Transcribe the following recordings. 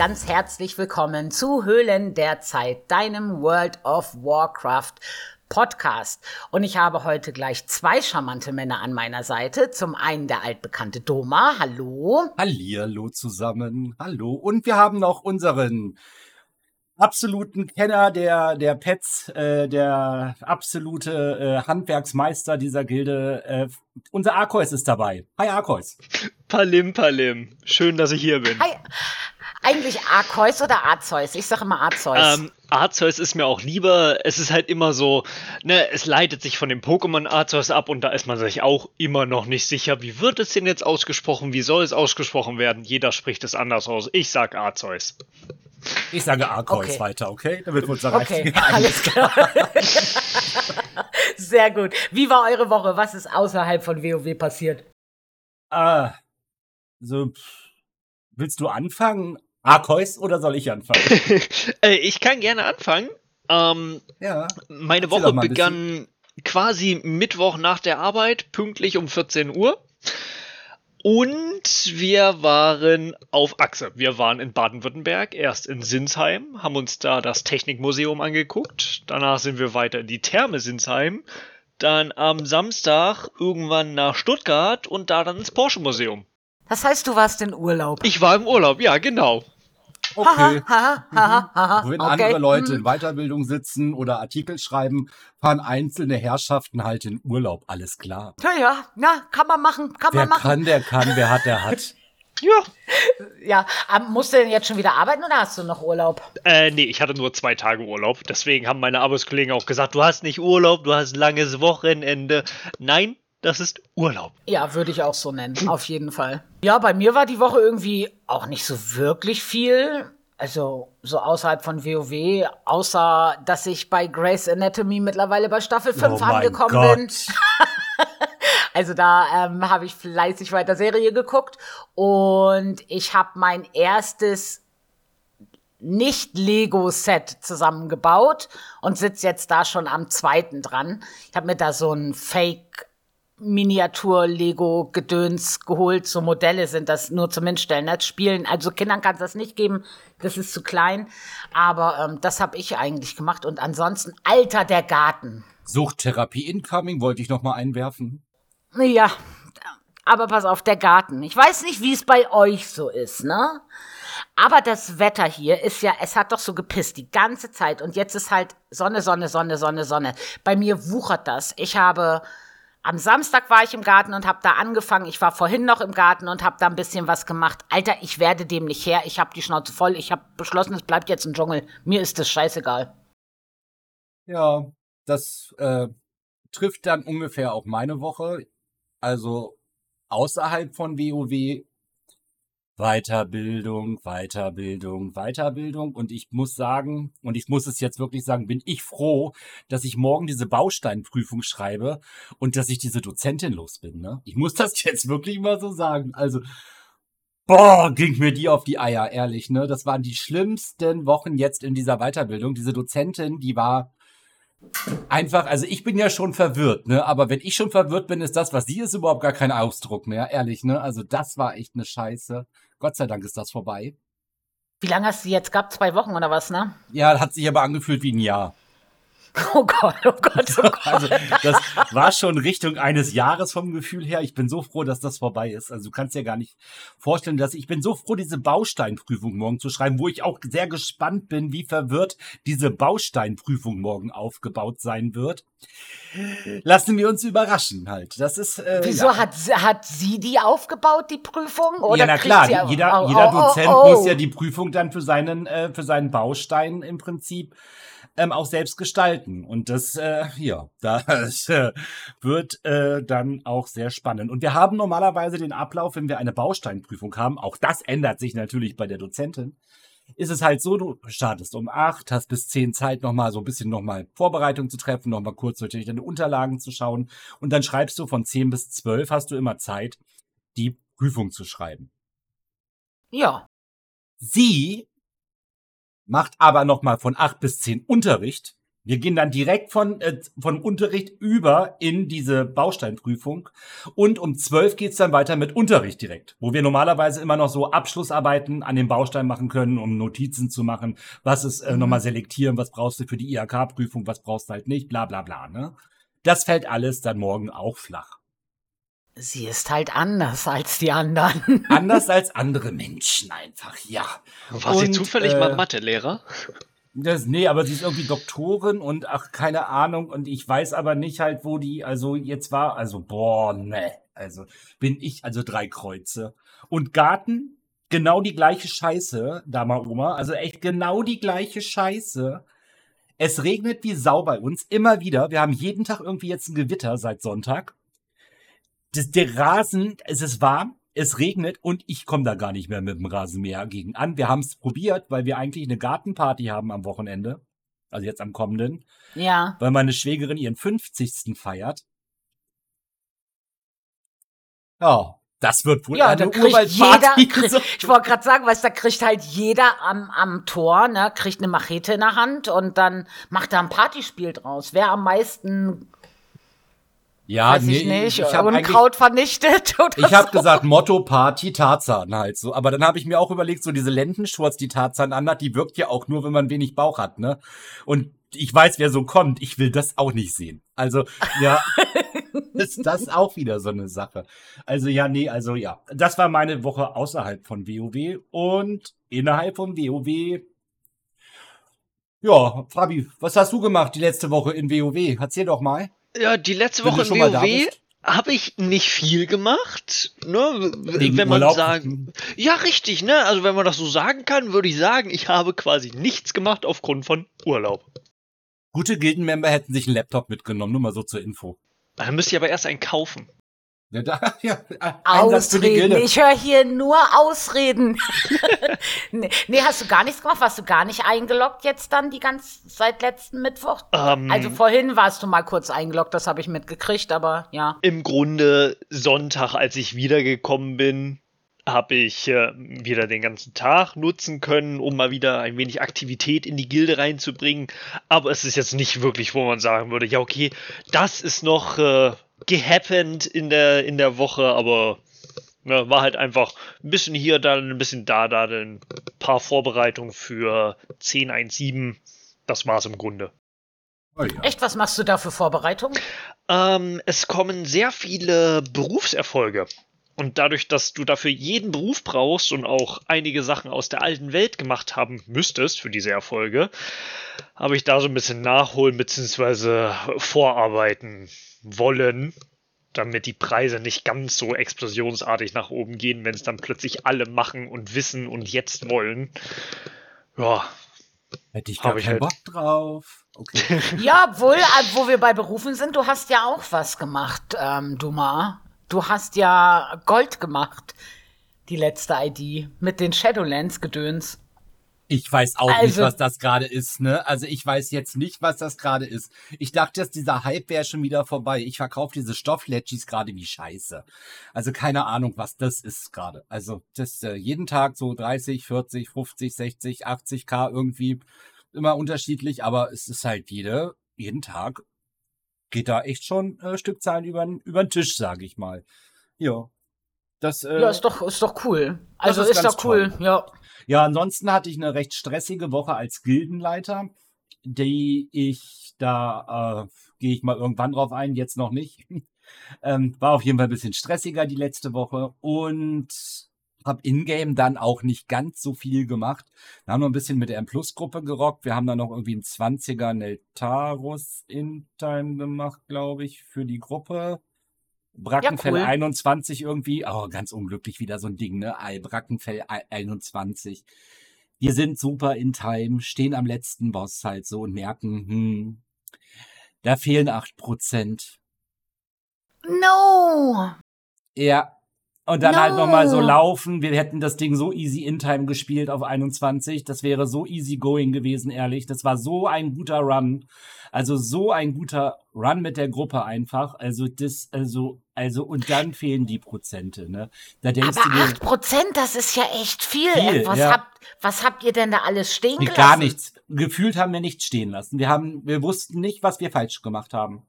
Ganz herzlich willkommen zu Höhlen der Zeit, deinem World of Warcraft Podcast. Und ich habe heute gleich zwei charmante Männer an meiner Seite. Zum einen der altbekannte Doma. Hallo. Hallihallo zusammen. Hallo. Und wir haben noch unseren absoluten Kenner der, der Pets, äh, der absolute äh, Handwerksmeister dieser Gilde. Äh, unser Arkois ist dabei. Hi Arkois. Palim, Palim. Schön, dass ich hier bin. Hi. Eigentlich Arceus oder Arzeus? Ich sage immer Arzeus. Ähm, Arceus ist mir auch lieber. Es ist halt immer so, ne, es leitet sich von dem Pokémon Arceus ab und da ist man sich auch immer noch nicht sicher, wie wird es denn jetzt ausgesprochen, wie soll es ausgesprochen werden. Jeder spricht es anders aus. Ich sag Arceus. Ich sage Arkois Okay. weiter, okay? Damit wir uns Okay, erreichen. alles klar. Sehr gut. Wie war eure Woche? Was ist außerhalb von WoW passiert? Ah, so, pff, willst du anfangen? Arkois oder soll ich anfangen? äh, ich kann gerne anfangen. Ähm, ja. meine Woche begann quasi Mittwoch nach der Arbeit, pünktlich um 14 Uhr. Und wir waren auf Achse. Wir waren in Baden-Württemberg, erst in Sinsheim, haben uns da das Technikmuseum angeguckt. Danach sind wir weiter in die Therme Sinsheim. Dann am Samstag irgendwann nach Stuttgart und da dann ins Porsche-Museum. Das heißt, du warst in Urlaub. Ich war im Urlaub, ja, genau. Okay. Haha. Wenn okay. andere Leute in hm. Weiterbildung sitzen oder Artikel schreiben, fahren einzelne Herrschaften halt in Urlaub. Alles klar. Ja, ja, ja, kann man machen, kann Wer man machen. kann, der kann. Wer hat, der hat. Ja. Ja, aber musst du denn jetzt schon wieder arbeiten oder hast du noch Urlaub? Äh, nee, ich hatte nur zwei Tage Urlaub. Deswegen haben meine Arbeitskollegen auch gesagt, du hast nicht Urlaub, du hast ein langes Wochenende. Nein, das ist Urlaub. Ja, würde ich auch so nennen, auf jeden Fall. Ja, bei mir war die Woche irgendwie auch nicht so wirklich viel. Also so außerhalb von WoW, außer dass ich bei Grey's Anatomy mittlerweile bei Staffel 5 Oh angekommen bin. Gott. Also da ähm, habe ich fleißig weiter Serie geguckt und ich habe mein erstes nicht-Lego-Set zusammengebaut und sitze jetzt da schon am zweiten dran. Ich habe mir da so ein Fake Miniatur-Lego-Gedöns geholt. So Modelle sind das nur zum Hinstellen, nicht spielen. Also Kindern kann es das nicht geben, das ist zu klein. Aber ähm, das habe ich eigentlich gemacht. Und ansonsten, Alter, der Garten. Suchttherapie incoming wollte ich noch mal einwerfen. Ja, aber pass auf, der Garten. Ich weiß nicht, wie es bei euch so ist, ne? Aber das Wetter hier ist ja, es hat doch so gepisst die ganze Zeit und jetzt ist halt Sonne, Sonne, Sonne, Sonne, Sonne. Bei mir wuchert das. Ich habe am Samstag war ich im Garten und habe da angefangen. Ich war vorhin noch im Garten und habe da ein bisschen was gemacht. Alter, ich werde dem nicht her. Ich habe die Schnauze voll. Ich habe beschlossen, es bleibt jetzt ein Dschungel. Mir ist das scheißegal. Ja, das äh, trifft dann ungefähr auch meine Woche. Also außerhalb von WoW Weiterbildung, Weiterbildung, Weiterbildung. Und ich muss sagen, und ich muss es jetzt wirklich sagen, bin ich froh, dass ich morgen diese Bausteinprüfung schreibe und dass ich diese Dozentin los bin. Ne? Ich muss das jetzt wirklich mal so sagen. Also, boah, ging mir die auf die Eier, ehrlich. Ne? Das waren die schlimmsten Wochen jetzt in dieser Weiterbildung. Diese Dozentin, die war einfach, also ich bin ja schon verwirrt, ne? Aber wenn ich schon verwirrt bin, ist das, was sie ist, überhaupt gar kein Ausdruck mehr, ehrlich, ne? Also das war echt eine Scheiße. Gott sei Dank ist das vorbei. Wie lange hast du jetzt gehabt? Zwei Wochen oder was, ne? Ja, hat sich aber angefühlt wie ein Jahr. Oh Gott, oh Gott, oh Gott. Also das war schon Richtung eines Jahres vom Gefühl her. Ich bin so froh, dass das vorbei ist. Also du kannst dir gar nicht vorstellen, dass ich bin so froh, diese Bausteinprüfung morgen zu schreiben, wo ich auch sehr gespannt bin, wie verwirrt diese Bausteinprüfung morgen aufgebaut sein wird. Lassen wir uns überraschen halt. Das ist äh, Wieso ja. hat, sie- hat sie die aufgebaut, die Prüfung? Oder ja, na klar, sie jeder, oh, jeder oh, oh, Dozent oh. muss ja die Prüfung dann für seinen, äh, für seinen Baustein im Prinzip ähm, auch selbst gestalten. Und das, äh, ja, das äh, wird äh, dann auch sehr spannend. Und wir haben normalerweise den Ablauf, wenn wir eine Bausteinprüfung haben, auch das ändert sich natürlich bei der Dozentin, ist es halt so, du startest um acht, hast bis zehn Zeit nochmal so ein bisschen nochmal Vorbereitung zu treffen, nochmal kurz natürlich deine Unterlagen zu schauen und dann schreibst du von zehn bis zwölf hast du immer Zeit, die Prüfung zu schreiben. Ja. Sie macht aber nochmal von acht bis zehn Unterricht Wir gehen dann direkt von, äh, vom Unterricht über in diese Bausteinprüfung. Und um zwölf geht's dann weiter mit Unterricht direkt, wo wir normalerweise immer noch so Abschlussarbeiten an dem Baustein machen können, um Notizen zu machen. Was ist äh, Mhm. nochmal selektieren, was brauchst du für die IHK-Prüfung, was brauchst du halt nicht, bla bla bla. Ne? Das fällt alles dann morgen auch flach. Sie ist halt anders als die anderen. Anders als andere Menschen einfach, ja. War sie Und, zufällig äh, mal Mathelehrer? Das, nee, aber sie ist irgendwie Doktorin und ach, keine Ahnung. Und ich weiß aber nicht halt, wo die, also jetzt war, also, boah, ne. Also bin ich, also drei Kreuze. Und Garten, genau die gleiche Scheiße, Dama Oma. Also echt genau die gleiche Scheiße. Es regnet wie Sau bei uns, immer wieder. Wir haben jeden Tag irgendwie jetzt ein Gewitter seit Sonntag. Das, der Rasen, es ist warm, es regnet und ich komme da gar nicht mehr mit dem Rasenmäher gegen an. Wir haben es probiert, weil wir eigentlich eine Gartenparty haben am Wochenende. Also jetzt am kommenden, ja. weil meine Schwägerin ihren 50. feiert. Ja, das wird wohl Ja, eine da jeder, Urwaldparty. ich wollte gerade sagen, weißt, da kriegt halt jeder am, am Tor, ne, kriegt eine Machete in der Hand und dann macht er ein Partyspiel draus. Wer am meisten, Ja, weiß ich nicht, ich habe eigentlich Unkraut vernichtet oder Ich habe so. gesagt, Motto Party Tarzan halt so. Aber dann habe ich mir auch überlegt, so diese Lendenschurz, die Tarzan anhat, die wirkt ja auch nur, wenn man wenig Bauch hat, ne? Und ich weiß, wer so kommt. Ich will das auch nicht sehen. Also, ja, ist das auch wieder so eine Sache. Also, ja, nee, also ja. Das war meine Woche außerhalb von WoW und innerhalb von WoW. Ja, Fabi, was hast du gemacht die letzte Woche in WoW? Erzähl doch mal. Ja, die letzte Woche in WoW habe ich nicht viel gemacht. Ne? Wegen Wenn man Urlaub. sagen. Ja, richtig, ne? Also wenn man das so sagen kann, würde ich sagen, ich habe quasi nichts gemacht aufgrund von Urlaub. Gute Gildenmember hätten sich einen Laptop mitgenommen, nur mal so zur Info. Dann müsst ihr aber erst einen kaufen. Ja, da, ja, Ausreden. Ich höre hier nur Ausreden. nee, nee, hast du gar nichts gemacht? Warst du gar nicht eingeloggt jetzt dann die ganze seit letzten Mittwoch? Ähm, Also vorhin warst du mal kurz eingeloggt, das habe ich mitgekriegt, aber ja. Im Grunde Sonntag, als ich wiedergekommen bin, habe ich äh, wieder den ganzen Tag nutzen können, um mal wieder ein wenig Aktivität in die Gilde reinzubringen. Aber es ist jetzt nicht wirklich, wo man sagen würde, ja okay, das ist noch äh, gehappened in der, in der Woche, aber ne, war halt einfach ein bisschen hier, dann ein bisschen da, da, dann ein paar Vorbereitungen für 10.1.7. Das war's im Grunde. Oh ja. Echt, was machst du da für Vorbereitung? Ähm, es kommen sehr viele Berufserfolge. Und dadurch, dass du dafür jeden Beruf brauchst und auch einige Sachen aus der alten Welt gemacht haben müsstest für diese Erfolge, habe ich da so ein bisschen nachholen bzw. vorarbeiten wollen, damit die Preise nicht ganz so explosionsartig nach oben gehen, wenn es dann plötzlich alle machen und wissen und jetzt wollen. Ja, Hätte ich gar ich keinen halt. Bock drauf. Okay. Ja, wohl, äh, wo wir bei Berufen sind, du hast ja auch was gemacht, ähm, Duma. Du hast ja Gold gemacht, die letzte ID, mit den Shadowlands-Gedöns. Ich weiß auch nicht, Also- was das gerade ist, ne? Also ich weiß jetzt nicht, was das gerade ist. Ich dachte, dass dieser Hype wäre schon wieder vorbei. Ich verkaufe diese Stoffletschis gerade wie Scheiße. Also keine Ahnung, was das ist gerade. Also das äh, jeden Tag so 30, 40, 50, 60, 80k irgendwie immer unterschiedlich, aber es ist halt jede, jeden Tag geht da echt schon äh, Stückzahlen über über den Tisch, sage ich mal. Ja. Das, äh, Ja, ist doch, ist doch cool. Also ist ist, doch cool, toll. ja. Ja, ansonsten hatte ich eine recht stressige Woche als Gildenleiter, die ich da, äh, gehe ich mal irgendwann drauf ein, jetzt noch nicht. ähm, war auf jeden Fall ein bisschen stressiger die letzte Woche und habe in-game dann auch nicht ganz so viel gemacht. Wir haben noch ein bisschen mit der M-Plus-Gruppe gerockt. Wir haben dann noch irgendwie einen 20er Neltarus in-Time gemacht, glaube ich, für die Gruppe. Brackenfell cool. 21 irgendwie. Oh, ganz unglücklich wieder so ein Ding, ne? Brackenfell ei- 21. Wir sind super in Time, stehen am letzten Boss halt so und merken, hm, da fehlen 8%. No! Ja. Und dann halt nochmal so No. laufen. Wir hätten das Ding so easy in Time gespielt auf 21. Das wäre so easy going gewesen, ehrlich. Das war so ein guter Run. Also so ein guter Run mit der Gruppe einfach. Also das, also, also, und dann fehlen die Prozente, ne? Da denkst Aber du dir, 8%, das ist ja echt viel. Viel, was, ja. habt, was habt ihr denn da alles stehen Nee, gelassen? Gar nichts. gefühlt haben wir nichts stehen lassen. Wir haben, wir wussten nicht, was wir falsch gemacht haben.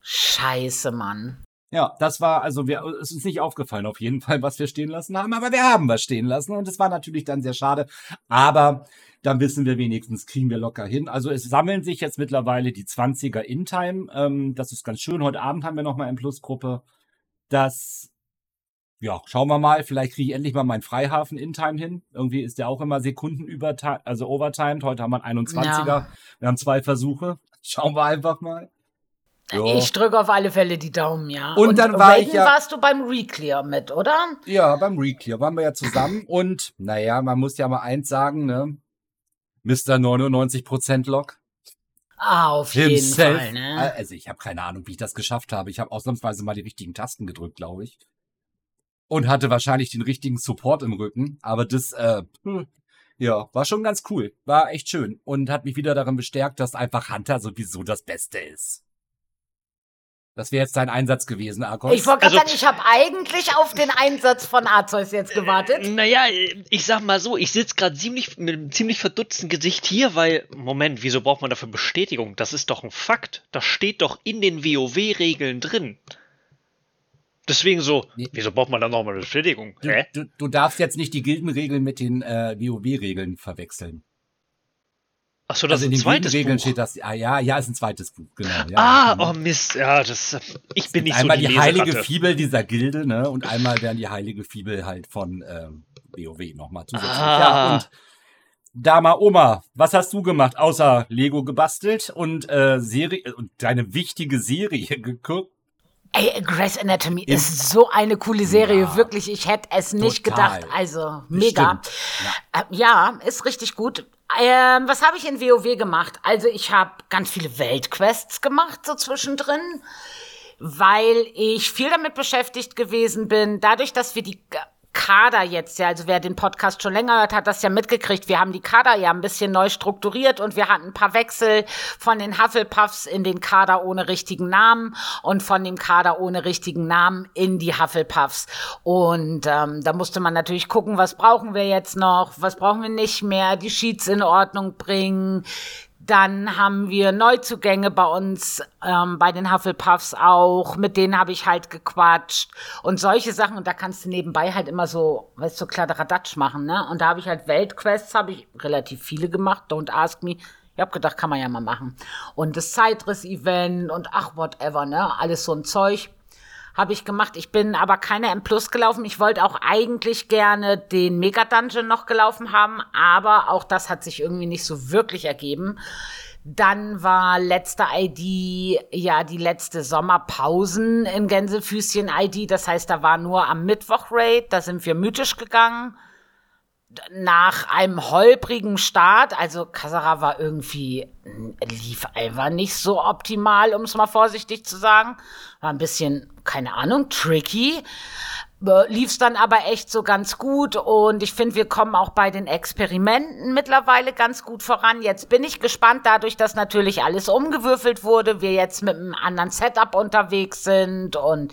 Scheiße, Mann. Ja, das war, also wir, es ist uns nicht aufgefallen auf jeden Fall, was wir stehen lassen haben, aber wir haben was stehen lassen und es war natürlich dann sehr schade. Aber dann wissen wir wenigstens, kriegen wir locker hin. Also es sammeln sich jetzt mittlerweile die 20er In-Time. Ähm, das ist ganz schön. Heute Abend haben wir nochmal in Plusgruppe. Das, ja, schauen wir mal. Vielleicht kriege ich endlich mal meinen Freihafen In-Time hin. Irgendwie ist der auch immer Sekunden über, also overtimed. Heute haben wir einen 21er. Ja. Wir haben zwei Versuche. Schauen wir einfach mal. Jo. Ich drücke auf alle Fälle die Daumen, ja. Und, und dann war ich ja, warst du beim Reclear mit, oder? Ja, beim Reclear waren wir ja zusammen. und naja, man muss ja mal eins sagen, ne? Mr. 99% Lock. Ah, auf Himself. jeden Fall, ne? Also ich habe keine Ahnung, wie ich das geschafft habe. Ich habe ausnahmsweise mal die richtigen Tasten gedrückt, glaube ich. Und hatte wahrscheinlich den richtigen Support im Rücken. Aber das, äh, hm, ja, war schon ganz cool. War echt schön. Und hat mich wieder darin bestärkt, dass einfach Hunter sowieso das Beste ist. Das wäre jetzt dein Einsatz gewesen, Arcos. Ich wollte also, sagen, ich habe eigentlich auf den Einsatz von Arceus jetzt gewartet. Naja, ich sag mal so, ich sitze gerade ziemlich mit einem ziemlich verdutzten Gesicht hier, weil, Moment, wieso braucht man dafür Bestätigung? Das ist doch ein Fakt. Das steht doch in den WoW-Regeln drin. Deswegen so, nee. wieso braucht man da nochmal eine Bestätigung? Du, du, du, darfst jetzt nicht die Gildenregeln mit den äh, WoW-Regeln verwechseln. Achso, das also ist ein zweites Regeln Buch. steht das. Ah, ja, ja, ist ein zweites Buch, genau. Ja, ah, genau. oh Mist, ja, das. Ich bin nicht einmal so die, die heilige Fibel dieser Gilde, ne, und einmal werden die heilige Fibel halt von ähm, WoW nochmal zusätzlich. Ah. Ja, und Dama Oma, was hast du gemacht, außer Lego gebastelt und äh, Serie und deine wichtige Serie geguckt? Ey, Grey's Anatomy ist so eine coole Serie, ja, wirklich. Ich hätte es nicht total. gedacht. Also mega. Ja. Äh, ja. ist richtig gut. Ähm, was habe ich in WoW gemacht? Also ich habe ganz viele Weltquests gemacht so zwischendrin, weil ich viel damit beschäftigt gewesen bin. Dadurch, dass wir die Kader jetzt, ja, also wer den Podcast schon länger hört, hat das ja mitgekriegt. Wir haben die Kader ja ein bisschen neu strukturiert und wir hatten ein paar Wechsel von den Hufflepuffs in den Kader ohne richtigen Namen und von dem Kader ohne richtigen Namen in die Hufflepuffs. Und ähm, da musste man natürlich gucken, was brauchen wir jetzt noch, was brauchen wir nicht mehr, die Sheets in Ordnung bringen, dann haben wir Neuzugänge bei uns, ähm, bei den Hufflepuffs auch. Mit denen habe ich halt gequatscht und solche Sachen. Und da kannst du nebenbei halt immer so, weißt du, so Kladderadatsch machen, ne? Und da habe ich halt Weltquests, habe ich relativ viele gemacht. Don't ask me. Ich habe gedacht, kann man ja mal machen. Und das Zeitriss-Event und ach, whatever, ne? Alles so ein Zeug habe ich gemacht. Ich bin aber keine M Plus gelaufen. Ich wollte auch eigentlich gerne den Mega Dungeon noch gelaufen haben, aber auch das hat sich irgendwie nicht so wirklich ergeben. Dann war letzte ID, ja, die letzte Sommerpausen in Gänsefüßchen ID. Das heißt, da war nur am Mittwoch Raid. Da sind wir mythisch gegangen nach einem holprigen Start, also Kasara war irgendwie, lief einfach nicht so optimal, um es mal vorsichtig zu sagen. War ein bisschen, keine Ahnung, tricky lief es dann aber echt so ganz gut und ich finde, wir kommen auch bei den Experimenten mittlerweile ganz gut voran. Jetzt bin ich gespannt, dadurch, dass natürlich alles umgewürfelt wurde, wir jetzt mit einem anderen Setup unterwegs sind und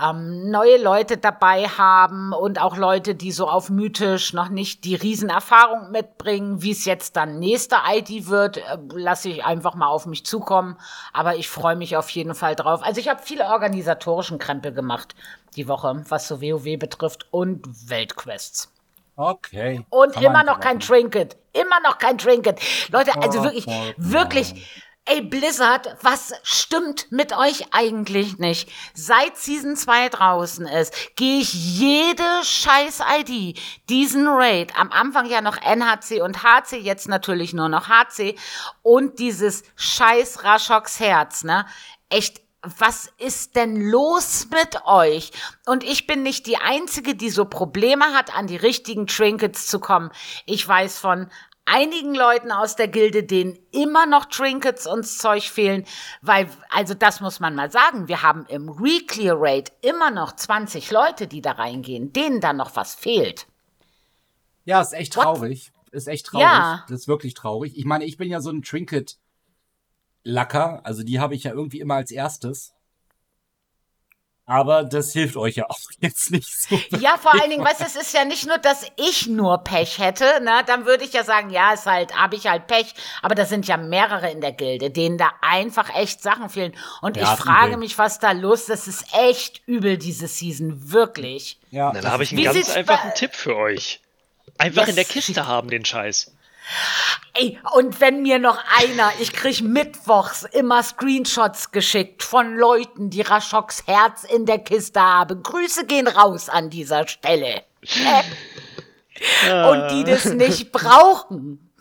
ähm, neue Leute dabei haben und auch Leute, die so auf mythisch noch nicht die Riesenerfahrung mitbringen, wie es jetzt dann nächste ID wird, äh, lasse ich einfach mal auf mich zukommen. Aber ich freue mich auf jeden Fall drauf. Also ich habe viele organisatorischen Krempel gemacht die Woche, was so WoW betrifft und Weltquests. Okay. Und Kann immer noch kein Trinket. Immer noch kein Trinket. Leute, also wirklich, wirklich. Ey, Blizzard, was stimmt mit euch eigentlich nicht? Seit Season 2 draußen ist, gehe ich jede scheiß ID, diesen Raid, am Anfang ja noch NHC und HC, jetzt natürlich nur noch HC, und dieses scheiß Rashox Herz, ne? Echt, was ist denn los mit euch? Und ich bin nicht die Einzige, die so Probleme hat, an die richtigen Trinkets zu kommen. Ich weiß von einigen Leuten aus der Gilde, denen immer noch Trinkets und Zeug fehlen, weil, also das muss man mal sagen, wir haben im Reclear Rate immer noch 20 Leute, die da reingehen, denen da noch was fehlt. Ja, ist echt traurig. What? Ist echt traurig. Ja. Das ist wirklich traurig. Ich meine, ich bin ja so ein Trinket Lacker, also die habe ich ja irgendwie immer als erstes. Aber das hilft euch ja auch jetzt nicht so. Ja, vor allen Dingen, weißt du, es ist ja nicht nur, dass ich nur Pech hätte, ne? Dann würde ich ja sagen, ja, ist halt, habe ich halt Pech. Aber da sind ja mehrere in der Gilde, denen da einfach echt Sachen fehlen. Und Ja, ich frage übel. mich, was da los ist. Das ist echt übel, diese Season. Wirklich. Ja, Dann habe ich einen Wie ganz einfachen Tipp für euch. Einfach Was? in der Kiste haben, den Scheiß. Ey, und wenn mir noch einer, ich krieg mittwochs immer Screenshots geschickt von Leuten, die Raschoks Herz in der Kiste haben. Grüße gehen raus an dieser Stelle. und die das nicht brauchen.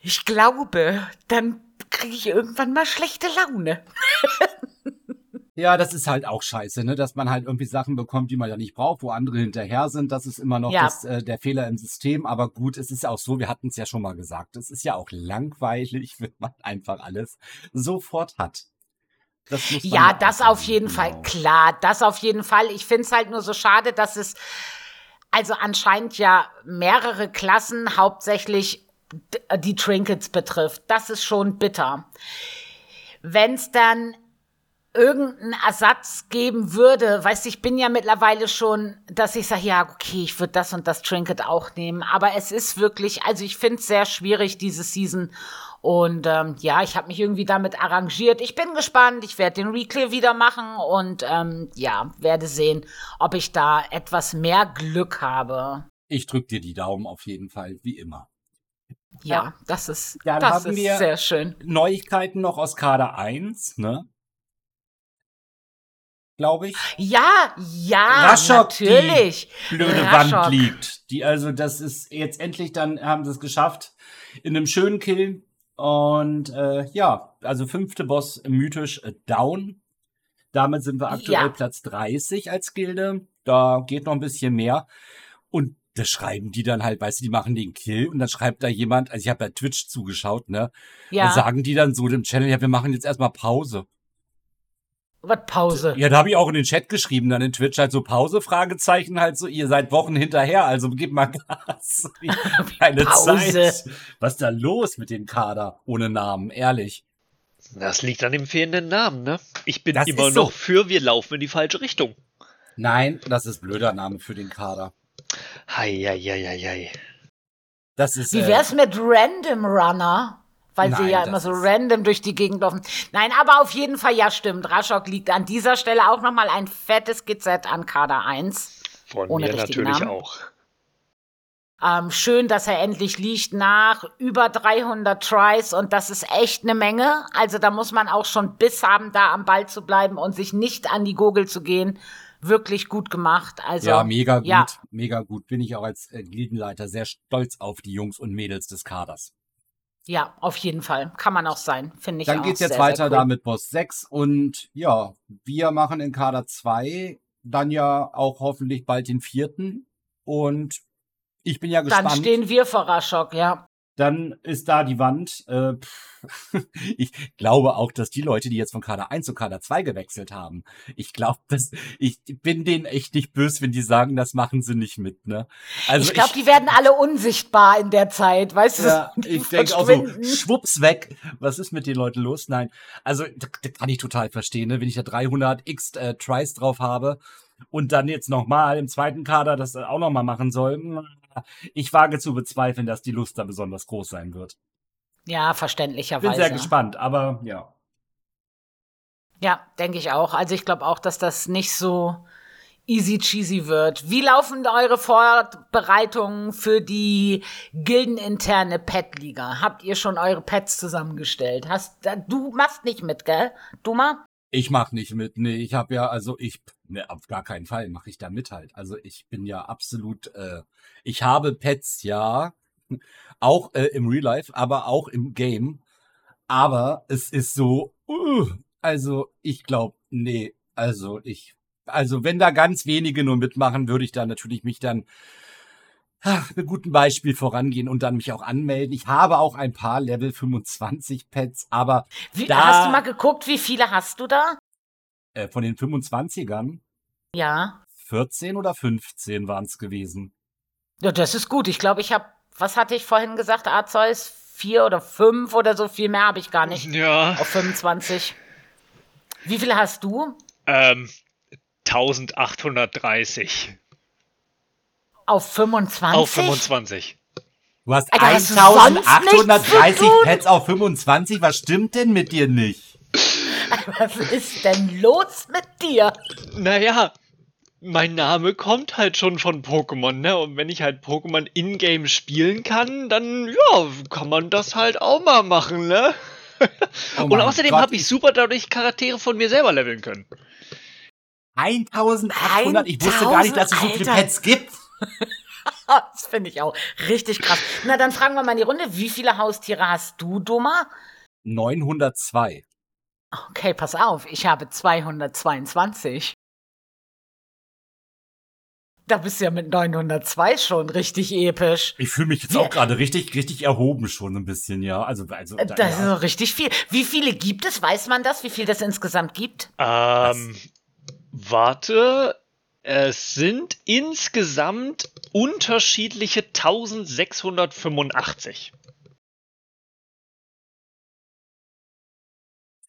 Ich glaube, dann kriege ich irgendwann mal schlechte Laune. Ja, das ist halt auch scheiße, ne? dass man halt irgendwie Sachen bekommt, die man ja nicht braucht, wo andere hinterher sind. Das ist immer noch Ja. das, äh, der Fehler im System. Aber gut, es ist ja auch so, wir hatten es ja schon mal gesagt, es ist ja auch langweilig, wenn man einfach alles sofort hat. Das Ja, das auf jeden genau. Fall, klar, das auf jeden Fall. Ich finde es halt nur so schade, dass es also anscheinend ja mehrere Klassen hauptsächlich d- die Trinkets betrifft. Das ist schon bitter. Wenn es dann irgendeinen Ersatz geben würde, weißt du, ich bin ja mittlerweile schon, dass ich sage, ja, okay, ich würde das und das Trinket auch nehmen, aber es ist wirklich, also ich finde es sehr schwierig, diese Season und ähm, ja, ich habe mich irgendwie damit arrangiert. Ich bin gespannt, ich werde den Reclear wieder machen und ähm, ja, werde sehen, ob ich da etwas mehr Glück habe. Ich drück dir die Daumen auf jeden Fall, wie immer. Ja, Ja. das ist, Dann das haben ist wir- sehr schön. Neuigkeiten noch aus Kader 1, ne? Glaube ich. Ja, ja, Raschok, die natürlich. blöde Raschok. Wand liegt. Die also, das ist jetzt endlich dann haben sie es geschafft in einem schönen Kill und äh, ja, also fünfte Boss mythisch äh, down. Damit sind wir aktuell Ja. Platz 30 als Gilde. Da geht noch ein bisschen mehr und das schreiben die dann halt, weißt du, die machen den Kill und dann schreibt da jemand, also ich habe bei Twitch zugeschaut, ne? Ja, Dann sagen die dann so dem Channel, ja, wir machen jetzt erstmal Pause. Was Pause. Ja, da habe ich auch in den Chat geschrieben, dann in Twitch halt so Pause, Fragezeichen, halt so, ihr seid Wochen hinterher, also gebt mal Gas. Keine Pause. Zeit. Was ist da los mit dem Kader ohne Namen, ehrlich? Das liegt an dem fehlenden Namen, ne? Ich bin Das immer ist so. noch für, wir laufen in die falsche Richtung. Nein, das ist blöder Name für den Kader. Heieieiei. Das ist. Wie äh, wär's mit Random Runner? Weil sie Nein, ja das immer so random durch die Gegend laufen. Nein, aber auf jeden Fall, ja, stimmt. Raschok liegt an dieser Stelle auch nochmal ein fettes GZ an Kader 1. Von Ohne mir natürlich Namen. auch. Ähm, schön, dass er endlich liegt nach über 300 Tries und das ist echt eine Menge. Also da muss man auch schon Biss haben, da am Ball zu bleiben und sich nicht an die Gurgel zu gehen. Wirklich gut gemacht. Also ja, mega gut, ja. mega gut. Bin ich auch als äh, Gildenleiter sehr stolz auf die Jungs und Mädels des Kaders. Ja, auf jeden Fall. Kann man auch sein, finde ich Dann auch. geht's jetzt sehr, weiter sehr cool. da mit Boss 6 und ja, wir machen in Kader 2 dann ja auch hoffentlich bald den vierten und ich bin ja Dann gespannt. stehen wir vor Raschok, ja. Dann ist da die Wand. Äh, pff, ich glaube auch, dass die Leute, die jetzt von Kader 1 zu Kader 2 gewechselt haben, ich glaube, dass ich bin denen echt nicht böse, wenn die sagen, das machen sie nicht mit, ne? Also ich glaube, die werden alle unsichtbar in der Zeit, weißt du? ja, ich denke auch so, schwupps weg. Was ist mit den Leuten los? Nein, also das, das kann ich total verstehen, ne? wenn ich da 300 x äh, Tries drauf habe und dann jetzt nochmal im zweiten Kader das auch nochmal machen soll. Ich wage zu bezweifeln, dass die Lust da besonders groß sein wird. Ja, Bin verständlicherweise. sehr gespannt, aber ja. Ja, denke ich auch. Also ich glaube auch, dass das nicht so easy cheesy wird. Wie laufen eure Vorbereitungen für die gildeninterne Pet-Liga? Habt ihr schon eure Pets zusammengestellt? Hast du machst nicht mit, gell? Du mal? Ich mach nicht mit. Nee, ich habe ja, also ich, ne, auf gar keinen Fall mache ich da mit halt. Also ich bin ja absolut, äh, ich habe Pets, ja, auch äh, im Real Life, aber auch im Game. Aber es ist so, uh, also ich glaube, nee, also ich, also wenn da ganz wenige nur mitmachen, würde ich da natürlich mich dann ah, mit gutem Beispiel vorangehen und dann mich auch anmelden. Ich habe auch ein paar Level 25 Pets, aber Wie, Da- hast du mal geguckt, wie viele hast du da? äh, von den 25ern Ja. 14 oder 15 waren es gewesen. Ja, das ist gut. Ich glaube, ich habe, was hatte ich vorhin gesagt, Arzeus? Vier oder fünf oder so, viel mehr habe ich gar nicht. Ja. Auf 25. Wie viele hast du? Ähm, 1830. Auf 25? Auf 25. Du hast Alter, hast du sonst nichts 1830 zu tun? Pets auf 25. Was stimmt denn mit dir nicht? Was ist denn los mit dir? Naja, mein Name kommt halt schon von Pokémon, ne? Und wenn ich halt Pokémon in-game spielen kann, dann, ja, kann man das halt auch mal machen, ne? Oh Und außerdem habe ich super dadurch Charaktere von mir selber leveln können. 1800? Ich wusste gar nicht, dass es so viele. Pets gibt. Das finde ich auch richtig krass. Na, dann fragen wir mal in die Runde. Wie viele Haustiere hast du, Dummer? 902. Okay, pass auf. Ich habe 222. Da bist du ja mit 902 schon richtig episch. Ich fühle mich jetzt auch gerade richtig, richtig erhoben schon ein bisschen, ja. Also, also Äh, da- Das ist ja. so richtig viel. Wie viele gibt es? Weiß man das? Wie viel das insgesamt gibt? Ähm, warte. Es sind insgesamt unterschiedliche 1685.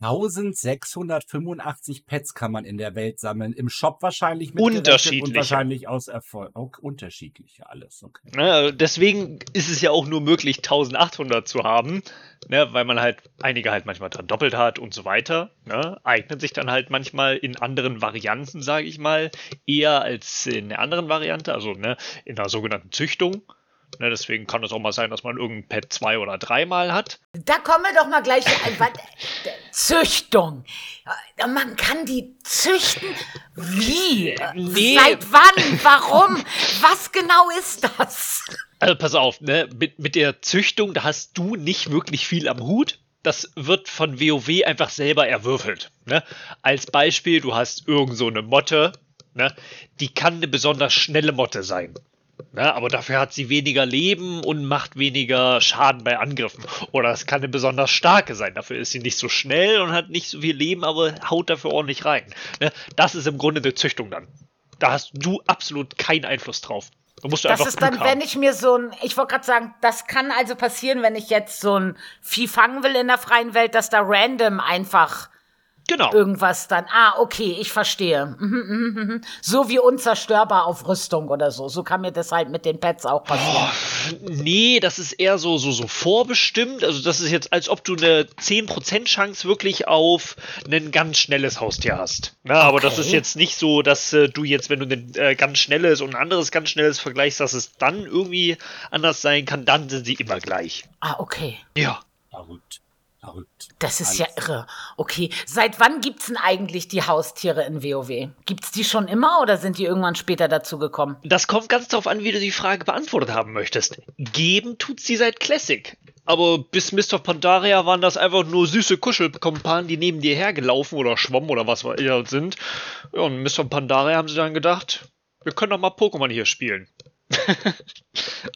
1685 Pets kann man in der Welt sammeln. Im Shop wahrscheinlich Unterschiedliche. und wahrscheinlich aus Erfolg. Auch unterschiedliche alles, okay. Ne, deswegen ist es ja auch nur möglich, 1800 zu haben, ne, weil man halt einige halt manchmal dran doppelt hat und so weiter. Ne, eignet sich dann halt manchmal in anderen Varianten, sage ich mal, eher als in der anderen Variante, also ne, in der sogenannten Züchtung. Ne, deswegen kann es auch mal sein, dass man irgendein Pet zwei oder dreimal hat. Da kommen wir doch mal gleich. was- Züchtung. Man kann die züchten. Wie? Nee. Seit wann? Warum? Was genau ist das? Also pass auf, ne, mit, mit der Züchtung, da hast du nicht wirklich viel am Hut. Das wird von WoW einfach selber erwürfelt. Ne? Als Beispiel, du hast irgend so eine Motte, ne? die kann eine besonders schnelle Motte sein. Ne? Aber dafür hat sie weniger Leben und macht weniger Schaden bei Angriffen. Oder es kann eine besonders starke sein. Dafür ist sie nicht so schnell und hat nicht so viel Leben, aber haut dafür ordentlich rein. Ne? Das ist im Grunde eine Züchtung dann. Da hast du absolut keinen Einfluss drauf. Da musst du Das ist dann, Glück haben. wenn ich mir so ein, ich wollte gerade sagen, das kann also passieren, wenn ich jetzt so ein Vieh fangen will in der freien Welt, dass da random einfach Genau. irgendwas dann, ah, okay, ich verstehe. Mhm, mhm, mhm. So wie unzerstörbar auf Rüstung oder so. So kann mir das halt mit den Pets auch passieren. Nee, das ist eher so, so, so vorbestimmt. Also, das ist jetzt, als ob du eine 10% Chance wirklich auf ein ganz schnelles Haustier hast. Na, aber das Okay. ist jetzt nicht so, dass äh, du jetzt, wenn du ein äh, ganz schnelles und ein anderes ganz schnelles vergleichst, dass es dann irgendwie anders sein kann. Dann sind sie immer gleich. Ah, okay. Ja. Verrückt. Verrückt. Das ist Alles. ja irre. Okay, seit wann gibt's denn eigentlich die Haustiere in WoW? Gibt's die schon immer oder sind die irgendwann später dazu gekommen? Das kommt ganz darauf an, wie du die Frage beantwortet haben möchtest. Geben tut sie seit Classic. Aber bis Mr. Pandaria waren das einfach nur süße Kuschelkompanen, die neben dir hergelaufen oder schwommen oder was wir eher sind. Ja, und Mr. Pandaria haben sie dann gedacht, wir können doch mal Pokémon hier spielen.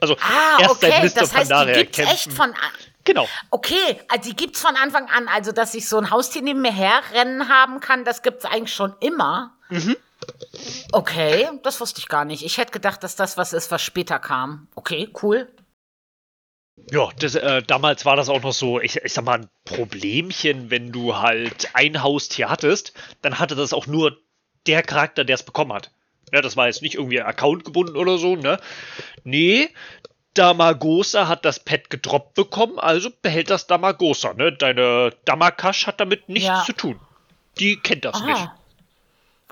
also Ah, erst okay, seit Mr. das heißt, die Pandaria gibt's kämpfen. echt von an. Genau. Okay, also die gibt's von Anfang an. Also, dass ich so ein Haustier neben mir herrennen haben kann, das gibt's eigentlich schon immer. Mhm. Okay, das wusste ich gar nicht. Ich hätte gedacht, dass das was ist, was später kam. Okay, cool. Ja, das, äh, damals war das auch noch so, ich, ich sag mal, ein Problemchen, wenn du halt ein Haustier hattest, dann hatte das auch nur der Charakter, der es bekommen hat. Ja, das war jetzt nicht irgendwie Account gebunden oder so, ne? Nee, Damagosa hat das Pet gedroppt bekommen, also behält das Damagosa, ne? Deine Damakash hat damit nichts Ja. zu tun. Die kennt das nicht. Ah.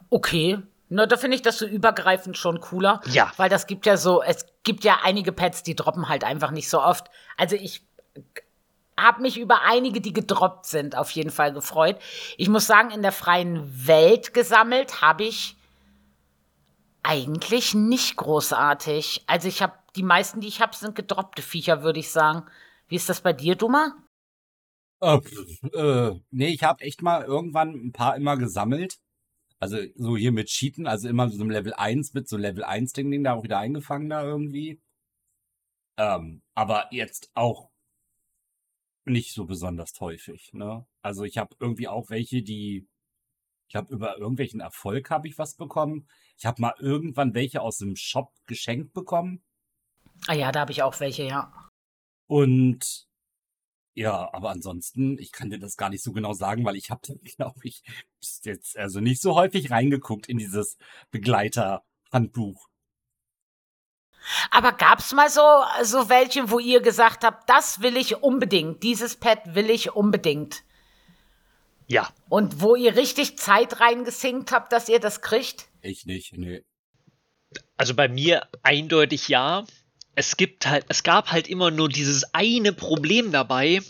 Okay. Na, da finde ich das so übergreifend schon cooler. Ja. Weil das gibt ja so, es gibt ja einige Pets, die droppen halt einfach nicht so oft. Also ich habe mich über einige, die gedroppt sind, auf jeden Fall gefreut. Ich muss sagen, in der freien Welt gesammelt habe ich eigentlich nicht großartig. Also ich habe, die meisten, die ich habe, sind gedroppte Viecher, würde ich sagen. Wie ist das bei dir, Dummer? Äh, äh, nee, ich habe echt mal irgendwann ein paar immer gesammelt. Also so hier mit Cheaten, also immer so ein Level 1 mit so Level 1 Ding, Ding da auch wieder eingefangen da irgendwie. Ähm, aber jetzt auch nicht so besonders häufig, ne? Also ich habe irgendwie auch welche, die ich habe über irgendwelchen Erfolg habe ich was bekommen. Ich habe mal irgendwann welche aus dem Shop geschenkt bekommen Ah ja, da habe ich auch welche, ja. und Ja, aber ansonsten, ich kann dir das gar nicht so genau sagen, weil ich habe, glaube ich, jetzt also nicht so häufig reingeguckt in dieses Begleiterhandbuch. Aber gab's mal so, so welche, wo ihr gesagt habt, das will ich unbedingt, dieses Pad will ich unbedingt? Ja. Und wo ihr richtig Zeit reingesinkt habt, dass ihr das kriegt? Ich nicht, nee. Also bei mir eindeutig ja. Es gibt halt, es gab halt immer nur dieses eine Problem dabei.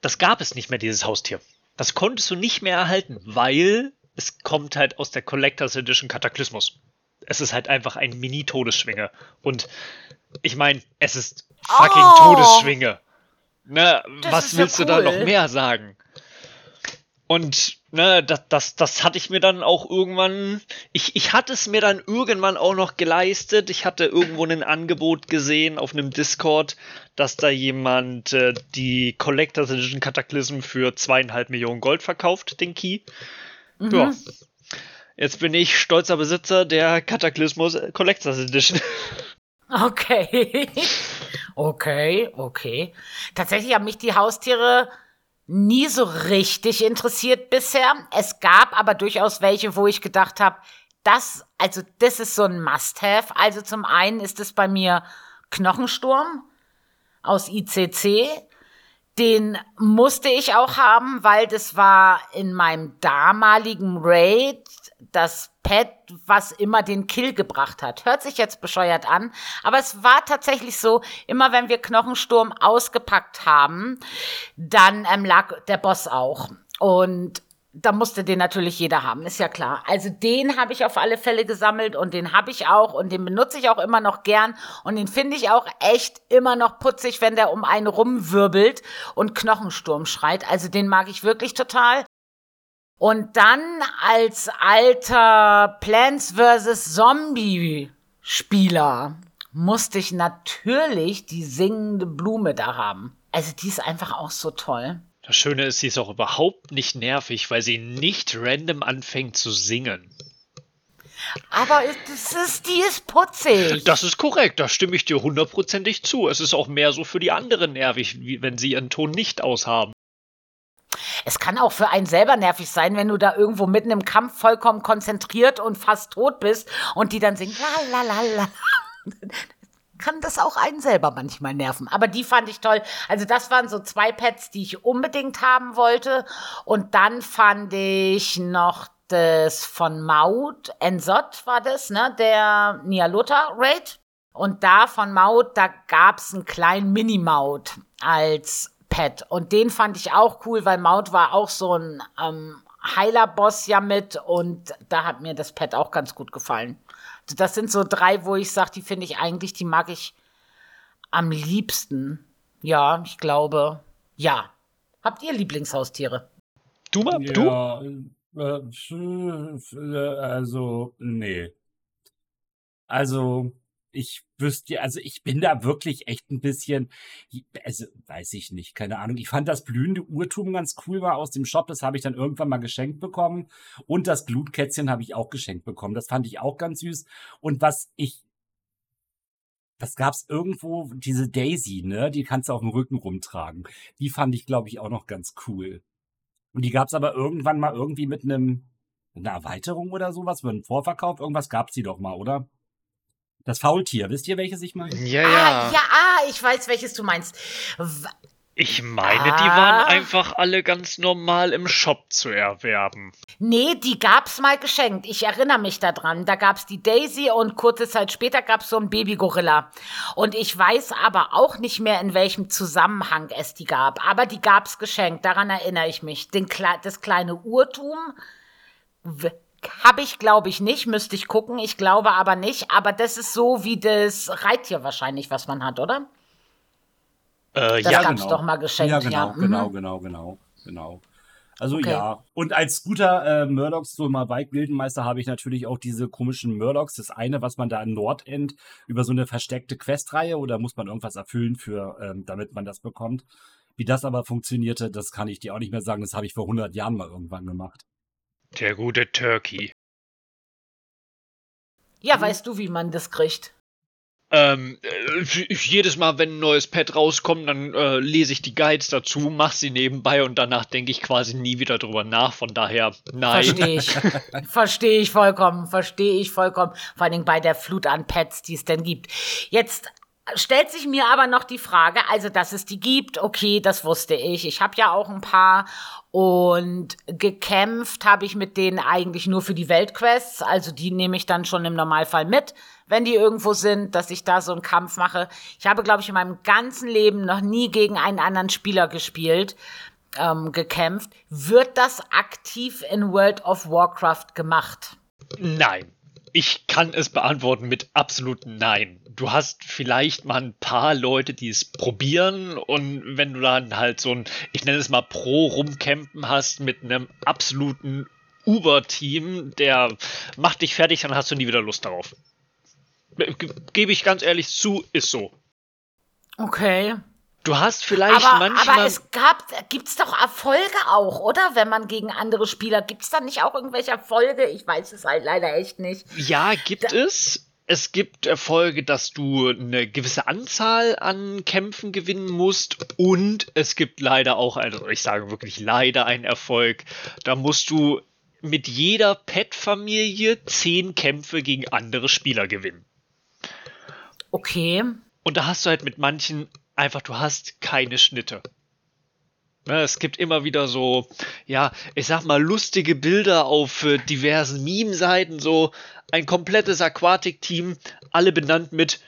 Das gab es nicht mehr, dieses Haustier. Das konntest du nicht mehr erhalten, weil es kommt halt aus der Collectors Edition Kataklysmus. Es ist halt einfach ein Mini-Todesschwinge. Und ich meine, es ist fucking Oh. Todesschwinge. Ne, was ist ja willst du da cool. noch mehr sagen? Und ne, das, das, das hatte ich mir dann auch irgendwann. Ich, ich hatte es mir dann irgendwann auch noch geleistet. Ich hatte irgendwo ein Angebot gesehen auf einem Discord, dass da jemand äh, die Collectors Edition Cataclysm für zweieinhalb Millionen Gold verkauft, den Key. Ja. Jetzt bin ich stolzer Besitzer der Cataclysmus Collectors Edition. Okay. okay, okay. Tatsächlich haben mich die Haustiere nie so richtig interessiert bisher. Es gab aber durchaus welche, wo ich gedacht habe, das, also das ist so ein Must-Have. Also zum einen ist es bei mir Knochensturm aus ICC. Den musste ich auch haben, weil das war in meinem damaligen Raid das Pet, was immer den Kill gebracht hat. Hört sich jetzt bescheuert an, aber es war tatsächlich so, immer wenn wir Knochensturm ausgepackt haben, dann ähm, lag der Boss auch. Und da musste den natürlich jeder haben, ist ja klar. Also den habe ich auf alle Fälle gesammelt und den habe ich auch und den benutze ich auch immer noch gern und den finde ich auch echt immer noch putzig, wenn der um einen rumwirbelt und Knochensturm schreit. Also den mag ich wirklich total. Und dann als alter Plants vs. Zombie Spieler musste ich natürlich die singende Blume da haben. Also die ist einfach auch so toll. Das Schöne ist, sie ist auch überhaupt nicht nervig, weil sie nicht random anfängt zu singen. Aber das ist, die ist putzig. Das ist korrekt, da stimme ich dir hundertprozentig zu. Es ist auch mehr so für die anderen nervig, wie wenn sie ihren Ton nicht aushaben. Es kann auch für einen selber nervig sein, wenn du da irgendwo mitten im Kampf vollkommen konzentriert und fast tot bist und die dann singt, la la la la. Kann das auch einen selber manchmal nerven. Aber die fand ich toll. Also das waren so zwei Pads, die ich unbedingt haben wollte. Und dann fand ich noch das von Maut, Ensot war das, ne? Der Nialota Raid. Und da von Maut, da gab's einen kleinen Mini-Maut als Pet. Und den fand ich auch cool, weil Maut war auch so ein ähm, Heiler-Boss ja mit. Und da hat mir das Pet auch ganz gut gefallen. Das sind so drei, wo ich sage, die finde ich eigentlich, die mag ich am liebsten. Ja, ich glaube, ja. Habt ihr Lieblingshaustiere? Du mal, du? Ja, äh, äh, also, nee. Also, ich wüsste, also ich bin da wirklich echt ein bisschen, also weiß ich nicht, keine Ahnung. Ich fand das blühende Urtum ganz cool war aus dem Shop, das habe ich dann irgendwann mal geschenkt bekommen. Und das Glutkätzchen habe ich auch geschenkt bekommen. Das fand ich auch ganz süß. Und was ich, das gab's irgendwo, diese Daisy, ne, die kannst du auf dem Rücken rumtragen. Die fand ich, glaube ich, auch noch ganz cool. Und die gab's aber irgendwann mal irgendwie mit einem, einer Erweiterung oder sowas, für einen Vorverkauf. Irgendwas gab's die doch mal, oder? Das Faultier, wisst ihr, welches ich meine? Ja, Ah, ja, ah, ich weiß, welches du meinst. W Ich meine, die Ah. waren einfach alle ganz normal im Shop zu erwerben. Nee, die gab's mal geschenkt. Ich erinnere mich daran. Da gab's die Daisy und kurze Zeit später gab's so ein Babygorilla. Und ich weiß aber auch nicht mehr, in welchem Zusammenhang es die gab. Aber die gab's geschenkt. Daran erinnere ich mich. Den, Kle- das kleine Urtum habe ich, glaube ich, nicht. Müsste ich gucken. Ich glaube aber nicht. Aber das ist so wie das Reittier wahrscheinlich, was man hat, oder? Äh, Das ja, gab's doch mal geschenkt, Ja, genau, ja. Mhm. genau, genau, genau, genau. Also Okay. ja. Und als guter äh, Murlocs, so mal Bike Gildenmeister, habe ich natürlich auch diese komischen Murlocs. Das eine, was man da in Nordend über so eine versteckte Questreihe oder muss man irgendwas erfüllen für, ähm, damit man das bekommt. Wie das aber funktionierte, das kann ich dir auch nicht mehr sagen. Das habe ich vor 100 Jahren mal irgendwann gemacht. Der gute Turkey. Ja, weißt du, wie man das kriegt? Ähm, äh, jedes Mal, wenn ein neues Pad rauskommt, dann äh, lese ich die Guides dazu, mache sie nebenbei und danach denke ich quasi nie wieder drüber nach. Von daher, nein. Verstehe ich. verstehe ich vollkommen. Verstehe ich vollkommen. Vor allen Dingen bei der Flut an Pads, die es denn gibt. Jetzt stellt sich mir aber noch die Frage, also dass es die gibt, okay, das wusste ich. Ich habe ja auch ein paar und gekämpft habe ich mit denen eigentlich nur für die Weltquests, also die nehme ich dann schon im Normalfall mit, wenn die irgendwo sind, dass ich da so einen Kampf mache. Ich habe, glaube ich, in meinem ganzen Leben noch nie gegen einen anderen Spieler gespielt, ähm, gekämpft. Wird das aktiv in World of Warcraft gemacht? Nein. Ich kann es beantworten mit absolutem Nein. Du hast vielleicht mal ein paar Leute, die es probieren und wenn du dann halt so ein, ich nenne es mal Pro rumcampen hast mit einem absoluten Uber-Team, der macht dich fertig, dann hast du nie wieder Lust darauf. Gebe ich ganz ehrlich zu, ist so. Okay. Du hast vielleicht aber, manchmal. Aber es gab, gibt's doch Erfolge auch, oder? Wenn man gegen andere Spieler, gibt's da nicht auch irgendwelche Erfolge? Ich weiß es halt leider echt nicht. Ja, gibt da es. Es gibt Erfolge, dass du eine gewisse Anzahl an Kämpfen gewinnen musst und es gibt leider auch, also ich sage wirklich leider einen Erfolg. Da musst du mit jeder Pet-Familie zehn Kämpfe gegen andere Spieler gewinnen. Okay. Und da hast du halt mit manchen einfach, du hast keine Schnitte. Ne, es gibt immer wieder so, ja, ich sag mal, lustige Bilder auf äh, diversen Meme-Seiten, so ein komplettes Aquatic-Team, alle benannt mit,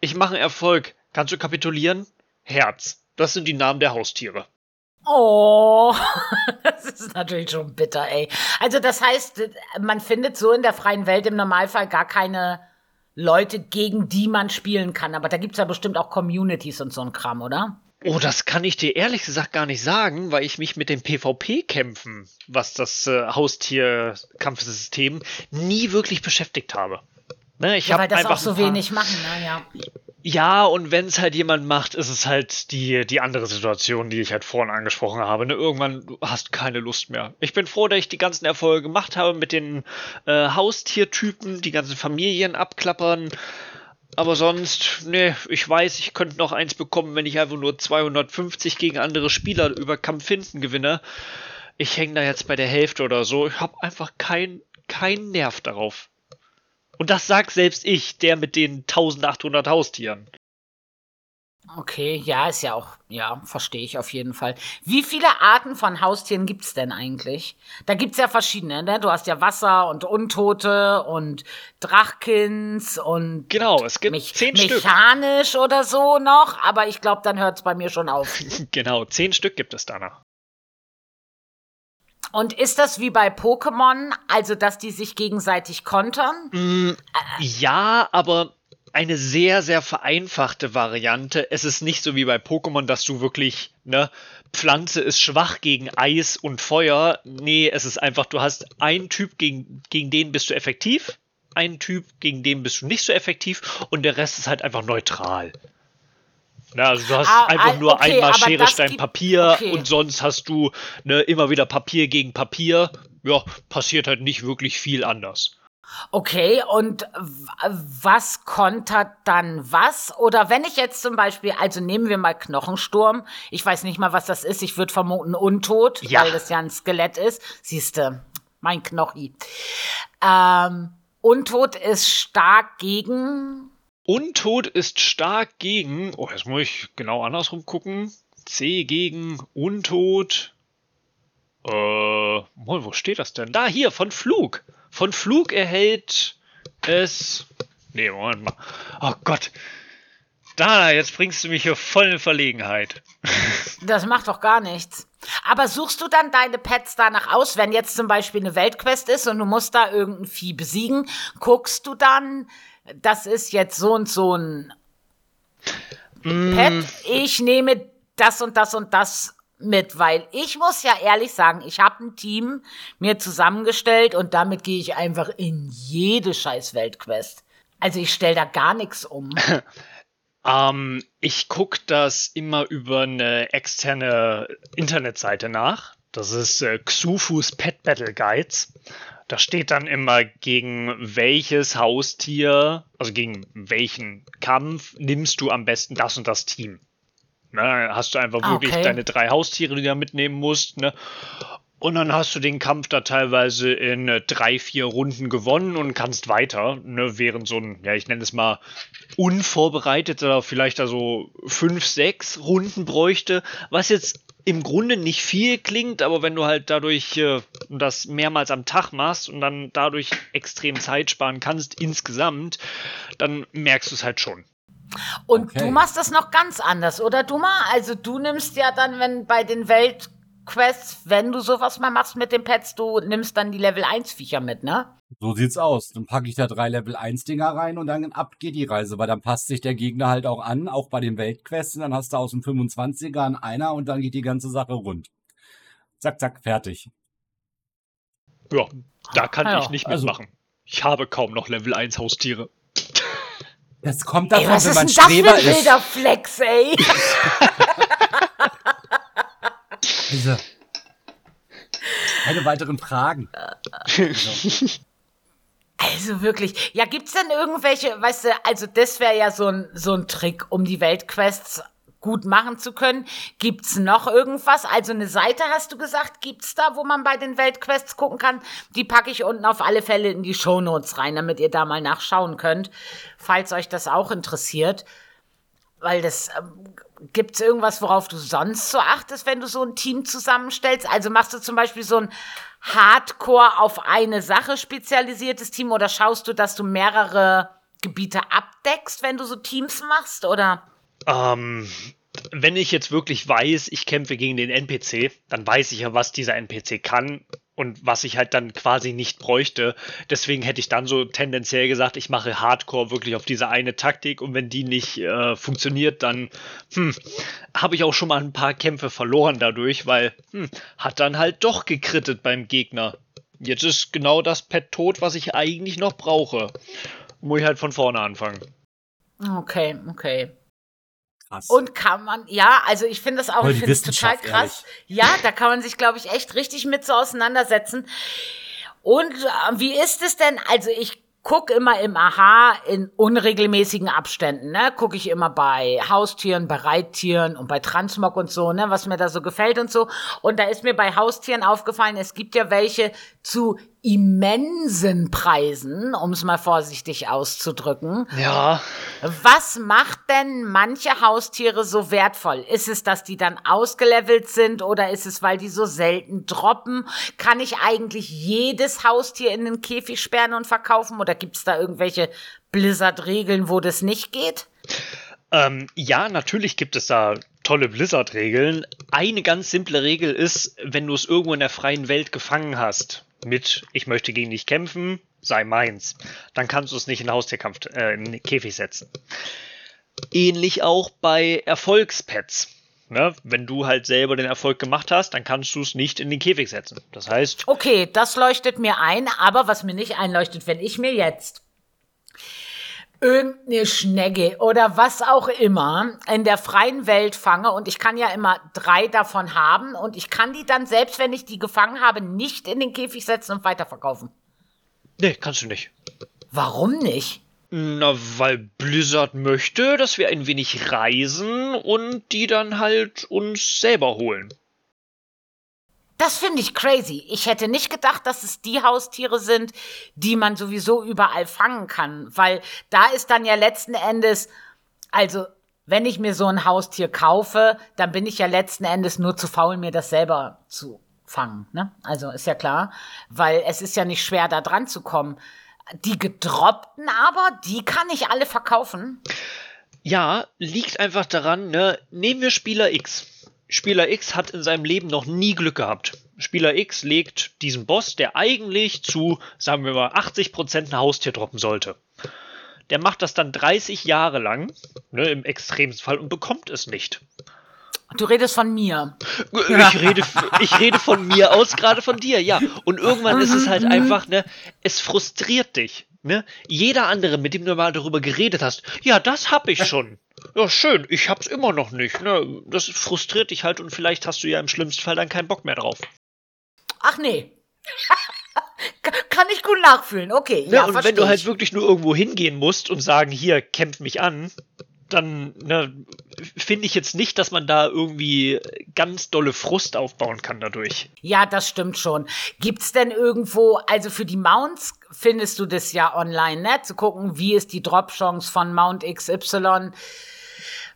ich mache Erfolg, kannst du kapitulieren? Herz. Das sind die Namen der Haustiere. Oh, das ist natürlich schon bitter, ey. Also das heißt, man findet so in der freien Welt im Normalfall gar keine Leute, gegen die man spielen kann. Aber da gibt es ja bestimmt auch Communities und so ein Kram, oder? Oh, das kann ich dir ehrlich gesagt gar nicht sagen, weil ich mich mit dem PvP-Kämpfen, was das äh, Haustier-Kampfsystem, nie wirklich beschäftigt habe. Ne, ich ja, weil das auch so wenig machen, ne? ja. Ja, und wenn es halt jemand macht, ist es halt die, die andere Situation, die ich halt vorhin angesprochen habe. Ne? Irgendwann hast du keine Lust mehr. Ich bin froh, dass ich die ganzen Erfolge gemacht habe mit den äh, Haustiertypen, die ganzen Familien abklappern. Aber sonst, ne, ich weiß, ich könnte noch eins bekommen, wenn ich einfach nur 250 gegen andere Spieler über Kampf finden gewinne. Ich hänge da jetzt bei der Hälfte oder so. Ich habe einfach keinen kein Nerv darauf. Und das sagt selbst ich, der mit den 1800 Haustieren. Okay, ja, ist ja auch, ja, verstehe ich auf jeden Fall. Wie viele Arten von Haustieren gibt es denn eigentlich? Da gibt es ja verschiedene, ne? Du hast ja Wasser und Untote und Drachkins und. Genau, es gibt mich zehn mechanisch Stück. oder so noch, aber ich glaube, dann hört es bei mir schon auf. genau, zehn Stück gibt es danach. Und ist das wie bei Pokémon, also dass die sich gegenseitig kontern? Mm, ja, aber eine sehr, sehr vereinfachte Variante. Es ist nicht so wie bei Pokémon, dass du wirklich, ne, Pflanze ist schwach gegen Eis und Feuer. Nee, es ist einfach, du hast einen Typ, gegen, gegen den bist du effektiv, einen Typ, gegen den bist du nicht so effektiv und der Rest ist halt einfach neutral. Na, also du hast ah, einfach nur okay, einmal Schere, Stein, Papier okay. und sonst hast du ne, immer wieder Papier gegen Papier. Ja, passiert halt nicht wirklich viel anders. Okay, und was kontert dann was? Oder wenn ich jetzt zum Beispiel, also nehmen wir mal Knochensturm, ich weiß nicht mal, was das ist, ich würde vermuten Untot, ja. weil das ja ein Skelett ist. Siehste, mein Knochi. Ähm, Untot ist stark gegen Untot ist stark gegen. Oh, jetzt muss ich genau andersrum gucken. C gegen Untot. Äh, wo steht das denn? Da, hier, von Flug. Von Flug erhält es. Nee, Moment mal. Oh Gott. Dana, jetzt bringst du mich hier voll in Verlegenheit. Das macht doch gar nichts. Aber suchst du dann deine Pets danach aus, wenn jetzt zum Beispiel eine Weltquest ist und du musst da irgendein Vieh besiegen, guckst du dann, das ist jetzt so und so ein mm. Pet, ich nehme das und das und das mit, weil ich muss ja ehrlich sagen, ich habe ein Team mir zusammengestellt und damit gehe ich einfach in jede scheiß Weltquest. Also ich stelle da gar nichts um. ähm, ich gucke das immer über eine externe Internetseite nach Das ist äh, Xufus Pet Battle Guides. Da steht dann immer, gegen welches Haustier, also gegen welchen Kampf nimmst du am besten das und das Team. Ne, hast du einfach Ah, wirklich okay. deine drei Haustiere, die du da mitnehmen musst. Ne? Und dann hast du den Kampf da teilweise in äh, drei, vier Runden gewonnen und kannst weiter, ne, während so ein, ja, ich nenne es mal unvorbereiteter, vielleicht also fünf, sechs Runden bräuchte, was jetzt im Grunde nicht viel klingt, aber wenn du halt dadurch äh, das mehrmals am Tag machst und dann dadurch extrem Zeit sparen kannst insgesamt, dann merkst du es halt schon. Und Okay. du machst das noch ganz anders, oder Duma? Also du nimmst ja dann, wenn bei den Weltquests, wenn du sowas mal machst mit den Pets, du nimmst dann die Level 1 Viecher mit, ne? So sieht's aus. Dann packe ich da drei Level 1 Dinger rein und dann ab geht die Reise, weil dann passt sich der Gegner halt auch an, auch bei den Weltquests. Und dann hast du aus dem 25er einen einer und dann geht die ganze Sache rund. Zack, zack, fertig. Ja, da kann Ja, ich nicht also- mitmachen. Ich habe kaum noch Level 1 Haustiere. Das kommt Ey, davon, was wenn ist man denn das für Streber ein Flex, ey? Diese. Keine weiteren Fragen. Also, wirklich. Ja, gibt's denn irgendwelche, weißt du, also das wäre ja so ein, so ein Trick, um die Weltquests gut machen zu können. Gibt's noch irgendwas? Also eine Seite hast du gesagt, gibt's da, wo man bei den Weltquests gucken kann? Die packe ich unten auf alle Fälle in die Shownotes rein, damit ihr da mal nachschauen könnt, falls euch das auch interessiert. Weil das ähm, gibt's irgendwas, worauf du sonst so achtest, wenn du so ein Team zusammenstellst? Also machst du zum Beispiel so ein Hardcore auf eine Sache spezialisiertes Team oder schaust du, dass du mehrere Gebiete abdeckst, wenn du so Teams machst? Oder? Ähm, wenn ich jetzt wirklich weiß, ich kämpfe gegen den NPC, dann weiß ich ja, was dieser NPC kann und was ich halt dann quasi nicht bräuchte. Deswegen hätte ich dann so tendenziell gesagt, ich mache Hardcore wirklich auf diese eine Taktik und wenn die nicht äh, funktioniert, dann hm, habe ich auch schon mal ein paar Kämpfe verloren dadurch, weil hm, hat dann halt doch gekrittet beim Gegner. Jetzt ist genau das Pet tot, was ich eigentlich noch brauche. Muss ich halt von vorne anfangen. Okay, okay. Krass. Und kann man, ja, also ich finde das auch, ich finde es total krass. Ja, da kann man sich, glaube ich, echt richtig mit so auseinandersetzen. Und äh, wie ist es denn? Also ich gucke immer im Aha in unregelmäßigen Abständen, ne? Gucke ich immer bei Haustieren, bei Reittieren und bei Transmog und so, ne? Was mir da so gefällt und so. Und da ist mir bei Haustieren aufgefallen, es gibt ja welche zu immensen Preisen, um es mal vorsichtig auszudrücken. Ja, Was macht denn manche Haustiere so wertvoll? Ist es, dass die dann ausgelevelt sind oder ist es, weil die so selten droppen? Kann ich eigentlich jedes Haustier in den Käfig sperren und verkaufen oder gibt es da irgendwelche Blizzard-Regeln, wo das nicht geht? Ähm, ja, natürlich gibt es da tolle Blizzard-Regeln. Eine ganz simple Regel ist, wenn du es irgendwo in der freien Welt gefangen hast, mit ich möchte gegen dich kämpfen, sei meins, dann kannst du es nicht in den Haustierkampf, äh, in den Käfig setzen. Ähnlich auch bei Erfolgspets. Ne? Wenn du halt selber den Erfolg gemacht hast, dann kannst du es nicht in den Käfig setzen. Das heißt, Okay, das leuchtet mir ein, aber was mir nicht einleuchtet, wenn ich mir jetzt irgendeine Schnecke oder was auch immer in der freien Welt fange und ich kann ja immer drei davon haben und ich kann die dann, selbst wenn ich die gefangen habe, nicht in den Käfig setzen und weiterverkaufen. nee, kannst du nicht. Warum nicht? Na, weil Blizzard möchte, dass wir ein wenig reisen und die dann halt uns selber holen. Das finde ich crazy. Ich hätte nicht gedacht, dass es die Haustiere sind, die man sowieso überall fangen kann, weil da ist dann ja letzten Endes, also wenn ich mir so ein Haustier kaufe, dann bin ich ja letzten Endes nur zu faul, mir das selber zu fangen. Ne? Also ist ja klar, weil es ist ja nicht schwer, da dran zu kommen. Die gedroppten aber, die kann ich alle verkaufen. Ja, liegt einfach daran, ne? Nehmen wir Spieler X. Spieler X hat in seinem Leben noch nie Glück gehabt. Spieler X legt diesen Boss, der eigentlich zu, sagen wir mal, 80% ein Haustier droppen sollte. Der macht das dann 30 Jahre lang, ne, im extremsten Fall, und bekommt es nicht. Du redest von mir. Ich rede, ich rede von mir aus, gerade von dir, ja. Und irgendwann ist es halt einfach, ne, es frustriert dich. Ne? Jeder andere, mit dem du mal darüber geredet hast, ja, das hab ich schon. Ja, schön, ich hab's immer noch nicht. Ne? Das frustriert dich halt und vielleicht hast du ja im schlimmsten Fall dann keinen Bock mehr drauf. Ach nee. Kann ich gut nachfühlen. Okay. Ja, Ja, und wenn du halt ich. wirklich nur irgendwo hingehen musst und sagen, hier, kämpf mich an, dann ne, finde ich jetzt nicht, dass man da irgendwie ganz dolle Frust aufbauen kann dadurch. Ja, das stimmt schon. Gibt's denn irgendwo, also für die Mounts findest du das ja online, ne? Zu gucken, wie ist die Drop-Chance von Mount XY.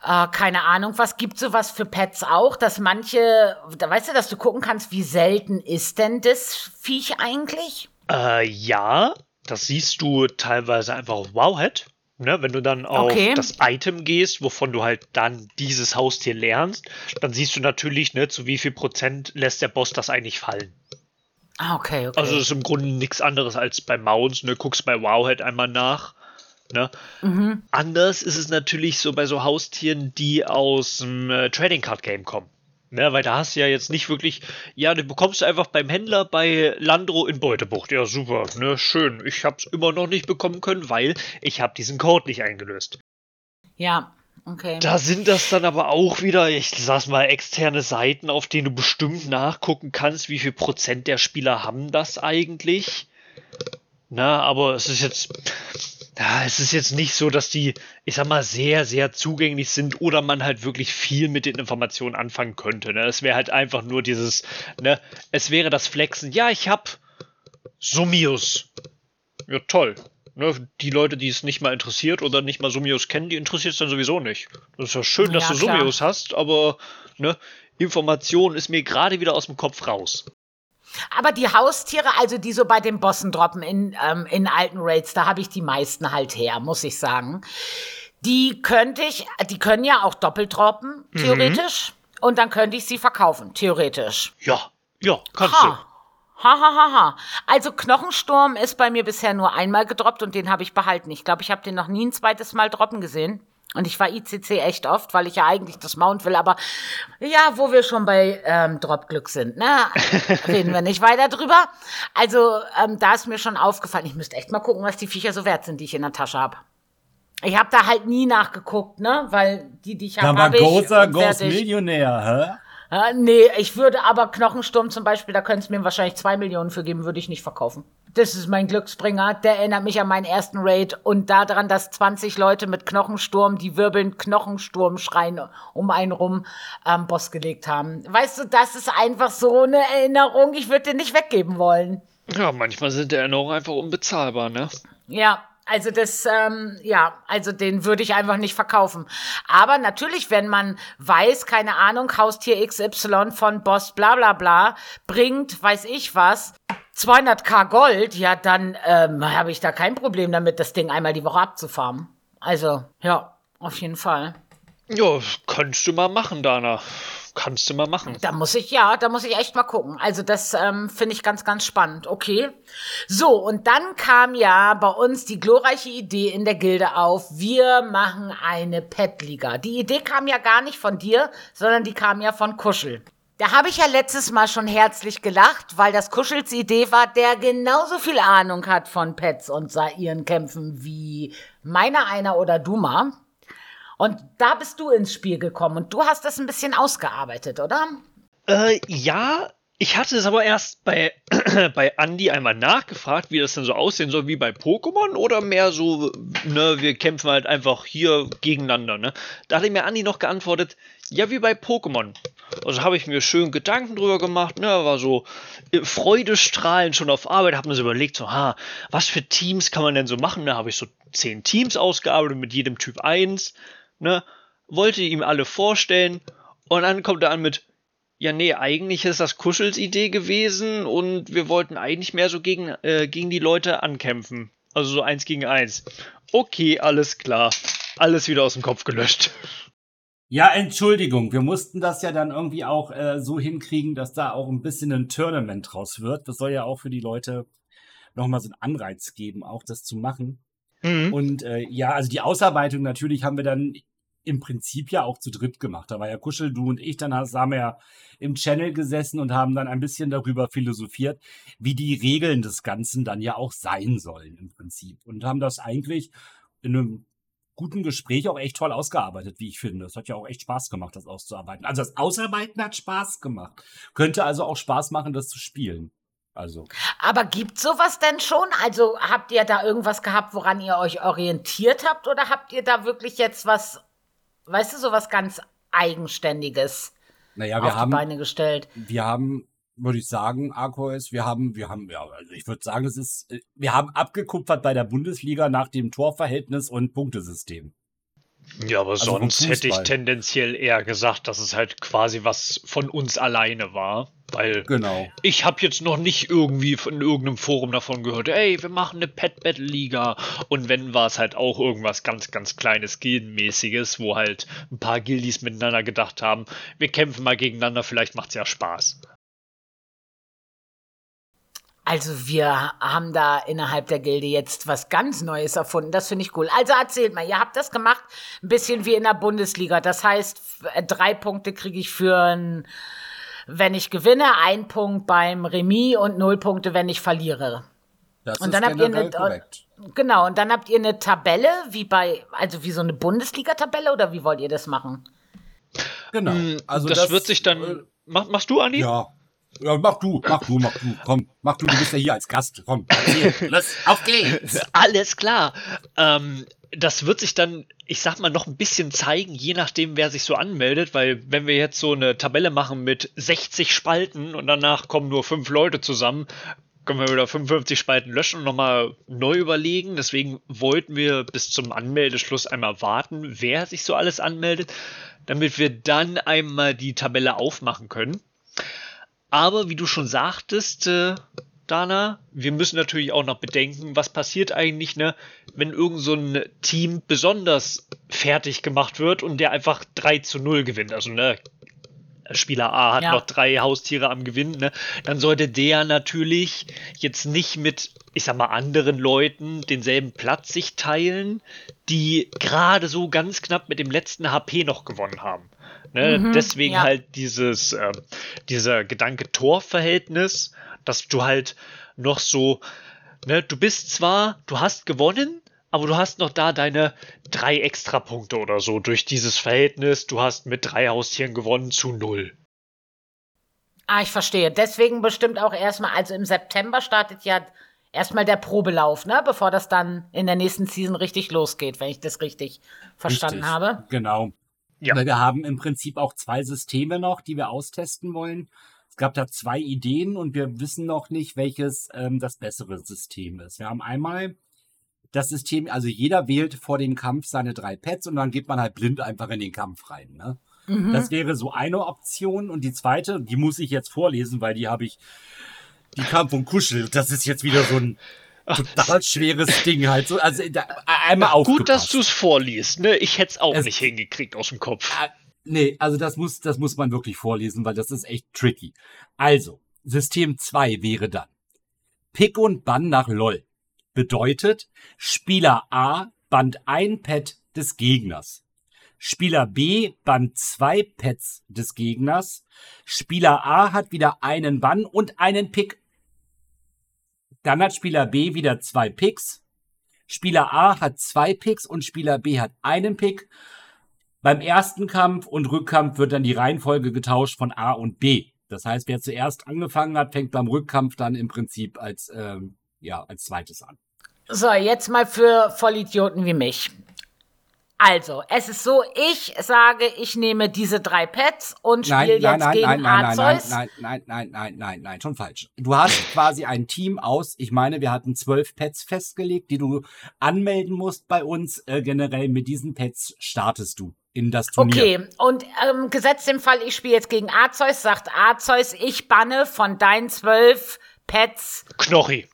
Äh, keine Ahnung, was gibt sowas für Pets auch, dass manche, da weißt du, dass du gucken kannst, wie selten ist denn das Viech eigentlich? Äh, ja, das siehst du teilweise einfach auf Wowhead. Ne, wenn du dann auf Okay. das Item gehst, wovon du halt dann dieses Haustier lernst, dann siehst du natürlich, ne, zu wie viel Prozent lässt der Boss das eigentlich fallen. Ah, okay, okay. Also ist im Grunde nichts anderes als bei Mounts, ne, guckst bei Wowhead einmal nach. Ne? Mhm. Anders ist es natürlich so bei so Haustieren, die aus dem äh, Trading Card Game kommen. Ne, weil da hast du ja jetzt nicht wirklich, ja, den bekommst du einfach beim Händler bei Landro in Beutebucht. Ja, super, ne, schön. Ich hab's immer noch nicht bekommen können, weil ich habe diesen Code nicht eingelöst. ja, okay. Da sind das dann aber auch wieder, ich sag's mal, externe Seiten, auf denen du bestimmt nachgucken kannst, wie viel Prozent der Spieler haben das eigentlich. Na, aber es ist jetzt, ja, es ist jetzt nicht so, dass die, ich sag mal, sehr, sehr zugänglich sind oder man halt wirklich viel mit den Informationen anfangen könnte. Ne? Es wäre halt einfach nur dieses, ne, es wäre das Flexen, ja, ich hab Summius. Ja, toll. Ne, die Leute, die es nicht mal interessiert oder nicht mal Summius kennen, die interessiert es dann sowieso nicht. Das ist ja schön, dass Ja, du klar. Summius hast, aber ne, Information ist mir gerade wieder aus dem Kopf raus. Aber die Haustiere, also die so bei den Bossen droppen in, ähm, in alten Raids, da habe ich die meisten halt her, muss ich sagen. Die könnte ich, die können ja auch doppelt droppen, theoretisch. Und dann könnte ich sie verkaufen, theoretisch. Ja, ja, kannst Ha. Ha, ha, ha, ha. Also Knochensturm ist bei mir bisher nur einmal gedroppt und den habe ich behalten. Ich glaube, ich habe den noch nie ein zweites Mal droppen gesehen. Und ich war ICC echt oft, weil ich ja eigentlich das Mount will. Aber ja, wo wir schon bei ähm, Dropglück sind, ne? Reden wir nicht weiter drüber. Also ähm, da ist mir schon aufgefallen, ich müsste echt mal gucken, was die Viecher so wert sind, die ich in der Tasche habe. Ich habe da halt nie nachgeguckt, ne? Weil die, die ich habe, Aber habe ich. großer fertig. Millionär, Ja, nee, ich würde aber Knochensturm zum Beispiel, da könntest du mir wahrscheinlich zwei Millionen für geben, würde ich nicht verkaufen. Das ist mein Glücksbringer. Der erinnert mich an meinen ersten Raid und daran, dass 20 Leute mit Knochensturm, die wirbelnd Knochensturm schreien, um einen rum ähm, Boss gelegt haben. Weißt du, das ist einfach so eine Erinnerung, ich würde den nicht weggeben wollen. Ja, manchmal sind Erinnerungen einfach unbezahlbar, ne? Ja, also das, ähm, ja, also den würde ich einfach nicht verkaufen. Aber natürlich, wenn man weiß, keine Ahnung, Haustier XY von Boss bla bla bla bringt, weiß ich was, 200k Gold, ja, dann ähm, habe ich da kein Problem damit, das Ding einmal die Woche abzufarmen. Also, ja, auf jeden Fall. Ja, kannst du mal machen, Dana. Kannst du mal machen. Da muss ich, ja, da muss ich echt mal gucken. Also das ähm, finde ich ganz, ganz spannend. Okay. So, und dann kam ja bei uns die glorreiche Idee in der Gilde auf, wir machen eine Pet-Liga. Die Idee kam ja gar nicht von dir, sondern die kam ja von Kuschel. Da habe ich ja letztes Mal schon herzlich gelacht, weil das Kuschels Idee war, der genauso viel Ahnung hat von Pets und ihren Kämpfen wie meiner einer oder du mal. Und da bist du ins Spiel gekommen und du hast das ein bisschen ausgearbeitet, oder? Äh, ja, ich hatte es aber erst bei, bei Andy einmal nachgefragt, wie das denn so aussehen soll, wie bei Pokémon oder mehr so, ne, wir kämpfen halt einfach hier gegeneinander, ne? Da hatte mir Andy noch geantwortet, ja, wie bei Pokémon. Also habe ich mir schön Gedanken drüber gemacht, ne, war so äh, freudestrahlend schon auf Arbeit, habe mir so überlegt, so, ha, was für Teams kann man denn so machen? Da habe ich so zehn Teams ausgearbeitet mit jedem Typ eins, ne, wollte ihm alle vorstellen und dann kommt er an mit, ja, nee, eigentlich ist das Kuschels Idee gewesen und wir wollten eigentlich mehr so gegen, äh, gegen die Leute ankämpfen. Also so eins gegen eins. Okay, alles klar. Alles wieder aus dem Kopf gelöscht. Ja, Entschuldigung, wir mussten das ja dann irgendwie auch äh, so hinkriegen, dass da auch ein bisschen ein Tournament draus wird. Das soll ja auch für die Leute nochmal so einen Anreiz geben, auch das zu machen. Mhm. Und äh, ja, also die Ausarbeitung natürlich haben wir dann im Prinzip ja auch zu dritt gemacht. Da war ja Kuschel, du und ich, dann haben wir ja im Channel gesessen und haben dann ein bisschen darüber philosophiert, wie die Regeln des Ganzen dann ja auch sein sollen im Prinzip. Und haben das eigentlich in einem guten Gespräch auch echt toll ausgearbeitet, wie ich finde. Es hat ja auch echt Spaß gemacht, das auszuarbeiten. Also das Ausarbeiten hat Spaß gemacht. Könnte also auch Spaß machen, das zu spielen. Also. Aber gibt sowas denn schon? Also habt ihr da irgendwas gehabt, woran ihr euch orientiert habt? Oder habt ihr da wirklich jetzt was, weißt du, sowas ganz Eigenständiges naja, wir auf haben, die Beine gestellt? wir haben, würde ich sagen, Arkois, wir haben, wir haben, ja, also ich würde sagen, es ist, wir haben abgekupfert bei der Bundesliga nach dem Torverhältnis und Punktesystem. Ja, aber Also sonst hätte ich tendenziell eher gesagt, dass es halt quasi was von uns alleine war. Weil Genau. ich habe jetzt noch nicht irgendwie von irgendeinem Forum davon gehört, ey, wir machen eine Pet Battle Liga. Und wenn war es halt auch irgendwas ganz, ganz kleines Gildenmäßiges, wo halt ein paar Gildies miteinander gedacht haben, wir kämpfen mal gegeneinander, vielleicht macht's ja Spaß. Also wir haben da innerhalb der Gilde jetzt was ganz Neues erfunden. Das finde ich cool. Also erzählt mal, ihr habt das gemacht, ein bisschen wie in der Bundesliga. Das heißt, äh, drei Punkte kriege ich für ein, wenn ich gewinne, ein Punkt beim Remis und null Punkte, wenn ich verliere. Das Und ist dann habt ihr eine- korrekt. Genau, und dann habt ihr eine Tabelle, wie bei, also wie so eine Bundesliga-Tabelle oder wie wollt ihr das machen? Genau. Mm, Also das, wird sich äh, dann. Mach, machst du, Andi? Ja. Ja, mach du, mach du, mach du, komm, mach du, du bist ja hier als Gast, komm, erzähl, los, auf geht's. Alles klar. Ähm, das wird sich dann, ich sag mal, noch ein bisschen zeigen, je nachdem, wer sich so anmeldet, weil wenn wir jetzt so eine Tabelle machen mit 60 Spalten und danach kommen nur fünf Leute zusammen, können wir wieder 55 Spalten löschen und nochmal neu überlegen. Deswegen wollten wir bis zum Anmeldeschluss einmal warten, wer sich so alles anmeldet, damit wir dann einmal die Tabelle aufmachen können. Aber wie du schon sagtest, äh, Dana, wir müssen natürlich auch noch bedenken, was passiert eigentlich, ne, wenn irgend so ein Team besonders fertig gemacht wird und der einfach 3 zu 0 gewinnt. Also, ne, Spieler A hat Ja. noch drei Haustiere am Gewinn, ne, dann sollte der natürlich jetzt nicht mit, ich sag mal, anderen Leuten denselben Platz sich teilen, die gerade so ganz knapp mit dem letzten HP noch gewonnen haben. Ne? Deswegen ja. halt dieses, ähm, dieser Gedanke Torverhältnis, dass du halt noch so, ne, du bist zwar, du hast gewonnen, aber du hast noch da deine drei Extrapunkte oder so durch dieses Verhältnis. Du hast mit drei Haustieren gewonnen zu null. Ah, ich verstehe. Deswegen bestimmt auch erstmal, also im September startet ja erstmal der Probelauf, ne? Bevor das dann in der nächsten Season richtig losgeht, wenn ich das richtig verstanden Richtig, habe. Genau. Ja. Weil wir haben im Prinzip auch zwei Systeme noch, die wir austesten wollen. Es gab da zwei Ideen und wir wissen noch nicht, welches ähm, das bessere System ist. Wir haben einmal das System, also jeder wählt vor dem Kampf seine drei Pets und dann geht man halt blind einfach in den Kampf rein. Ne? Mhm. Das wäre so eine Option. Und die zweite, die muss ich jetzt vorlesen, weil die habe ich, die kam vom Kuschel. Das ist jetzt wieder so ein total schweres Ding halt. So, also da, einmal aufgepasst. Gut, dass du es vorliest, ne? Ich hätte es auch nicht hingekriegt aus dem Kopf. Nee, also das muss, das muss man wirklich vorlesen, weil das ist echt tricky. Also, System 2 wäre dann Pick und Bann nach LOL. Bedeutet, Spieler A bannt ein Pet des Gegners. Spieler B bannt zwei Pets des Gegners. Spieler A hat wieder einen Bann und einen Pick. Dann hat Spieler B wieder zwei Picks. Spieler A hat zwei Picks und Spieler B hat einen Pick. Beim ersten Kampf und Rückkampf wird dann die Reihenfolge getauscht von A und B. Das heißt, wer zuerst angefangen hat, fängt beim Rückkampf dann im Prinzip als, ähm, ja, als zweites an. So, jetzt mal für Vollidioten wie mich. Also, es ist so, ich sage, ich nehme diese drei Pets und Nein, spiele nein, jetzt nein, gegen nein, nein, nein, nein, Arceus. nein, nein, nein, nein, nein, nein, schon falsch. Du hast quasi ein Team aus, ich meine, wir hatten zwölf Pets festgelegt, die du anmelden musst bei uns. Äh, generell mit diesen Pets startest du in das Turnier. Okay, und ähm, gesetzt im Fall, ich spiele jetzt gegen Arceus, sagt Arceus, ich banne von deinen zwölf Pets Knochi.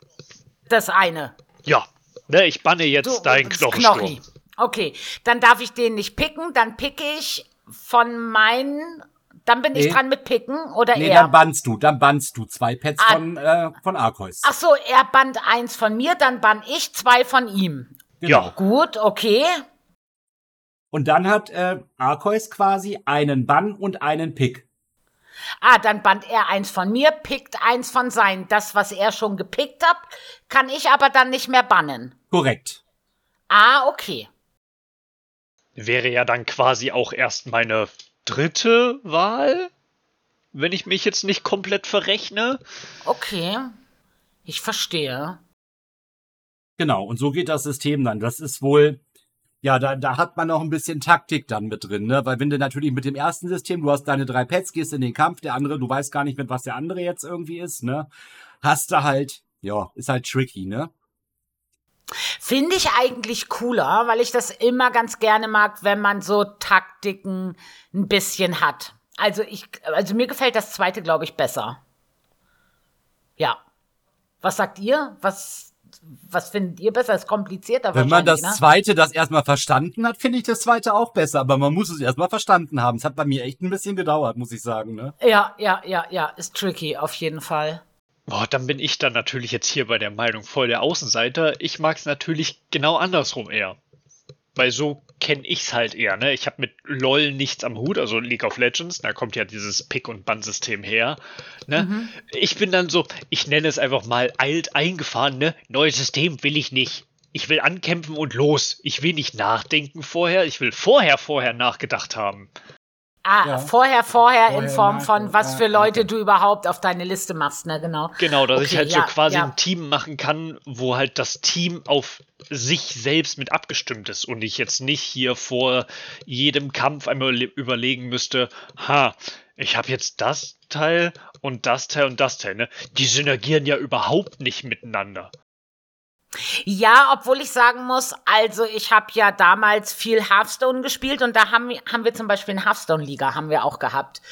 das eine. Ja. Ne, ich banne jetzt Du, deinen das Knochensturm. Knochi. Okay, dann darf ich den nicht picken, dann picke ich von meinen, dann bin ich Nee. dran mit picken oder Nee, er. dann bannst du, dann bannst du zwei Pets Ah. von, äh, von Arceus. Ach so, er bannt eins von mir, dann bann ich zwei von ihm. Genau. Ja. Gut, okay. Und dann hat äh, Arceus quasi einen Bann und einen Pick. Ah, dann bannt er eins von mir, pickt eins von sein. Das, was er schon gepickt hat, kann ich aber dann nicht mehr bannen. Korrekt. Ah, okay. Wäre ja dann quasi auch erst meine dritte Wahl, wenn ich mich jetzt nicht komplett verrechne. Okay. Ich verstehe. Genau, und so geht das System dann. Das ist wohl, ja, da, da hat man auch ein bisschen Taktik dann mit drin, ne? Weil wenn du natürlich mit dem ersten System, du hast deine drei Pets, gehst in den Kampf, der andere, du weißt gar nicht, mit was der andere jetzt irgendwie ist, ne? Hast du halt, ja, ist halt tricky, ne? Finde ich eigentlich cooler, weil ich das immer ganz gerne mag, wenn man so Taktiken ein bisschen hat. Also ich, also mir gefällt das zweite, glaube ich, besser. Ja. Was sagt ihr? Was, was findet ihr besser? Ist komplizierter Wenn man das ne? zweite das erstmal verstanden hat, finde ich das zweite auch besser. Aber man muss es erstmal verstanden haben. Es hat bei mir echt ein bisschen gedauert, muss ich sagen, ne? Ja, ja, ja, ja. Ist tricky, auf jeden Fall. Boah, dann bin ich dann natürlich jetzt hier bei der Meinung voll der Außenseiter. Ich mag es natürlich genau andersrum eher. Weil so kenne ich's halt eher, ne? Ich habe mit LOL nichts am Hut, also League of Legends, da kommt ja dieses Pick- und Bann-System her. Ne? Mhm. Ich bin dann so, ich nenne es einfach mal alt eingefahren, ne? Neues System will ich nicht. Ich will ankämpfen und los. Ich will nicht nachdenken vorher, ich will vorher vorher nachgedacht haben. Ah, ja. vorher, vorher, vorher, in Form von, was für Leute du überhaupt auf deine Liste machst, ne, genau. Genau, dass okay, ich halt ja, so quasi ja. ein Team machen kann, wo halt das Team auf sich selbst mit abgestimmt ist und ich jetzt nicht hier vor jedem Kampf einmal überlegen müsste, ha, ich habe jetzt das Teil und das Teil und das Teil, ne? Die synergieren ja überhaupt nicht miteinander. Ja, obwohl ich sagen muss, also ich habe ja damals viel Hearthstone gespielt und da haben, haben wir zum Beispiel eine Hearthstone-Liga, haben wir auch gehabt.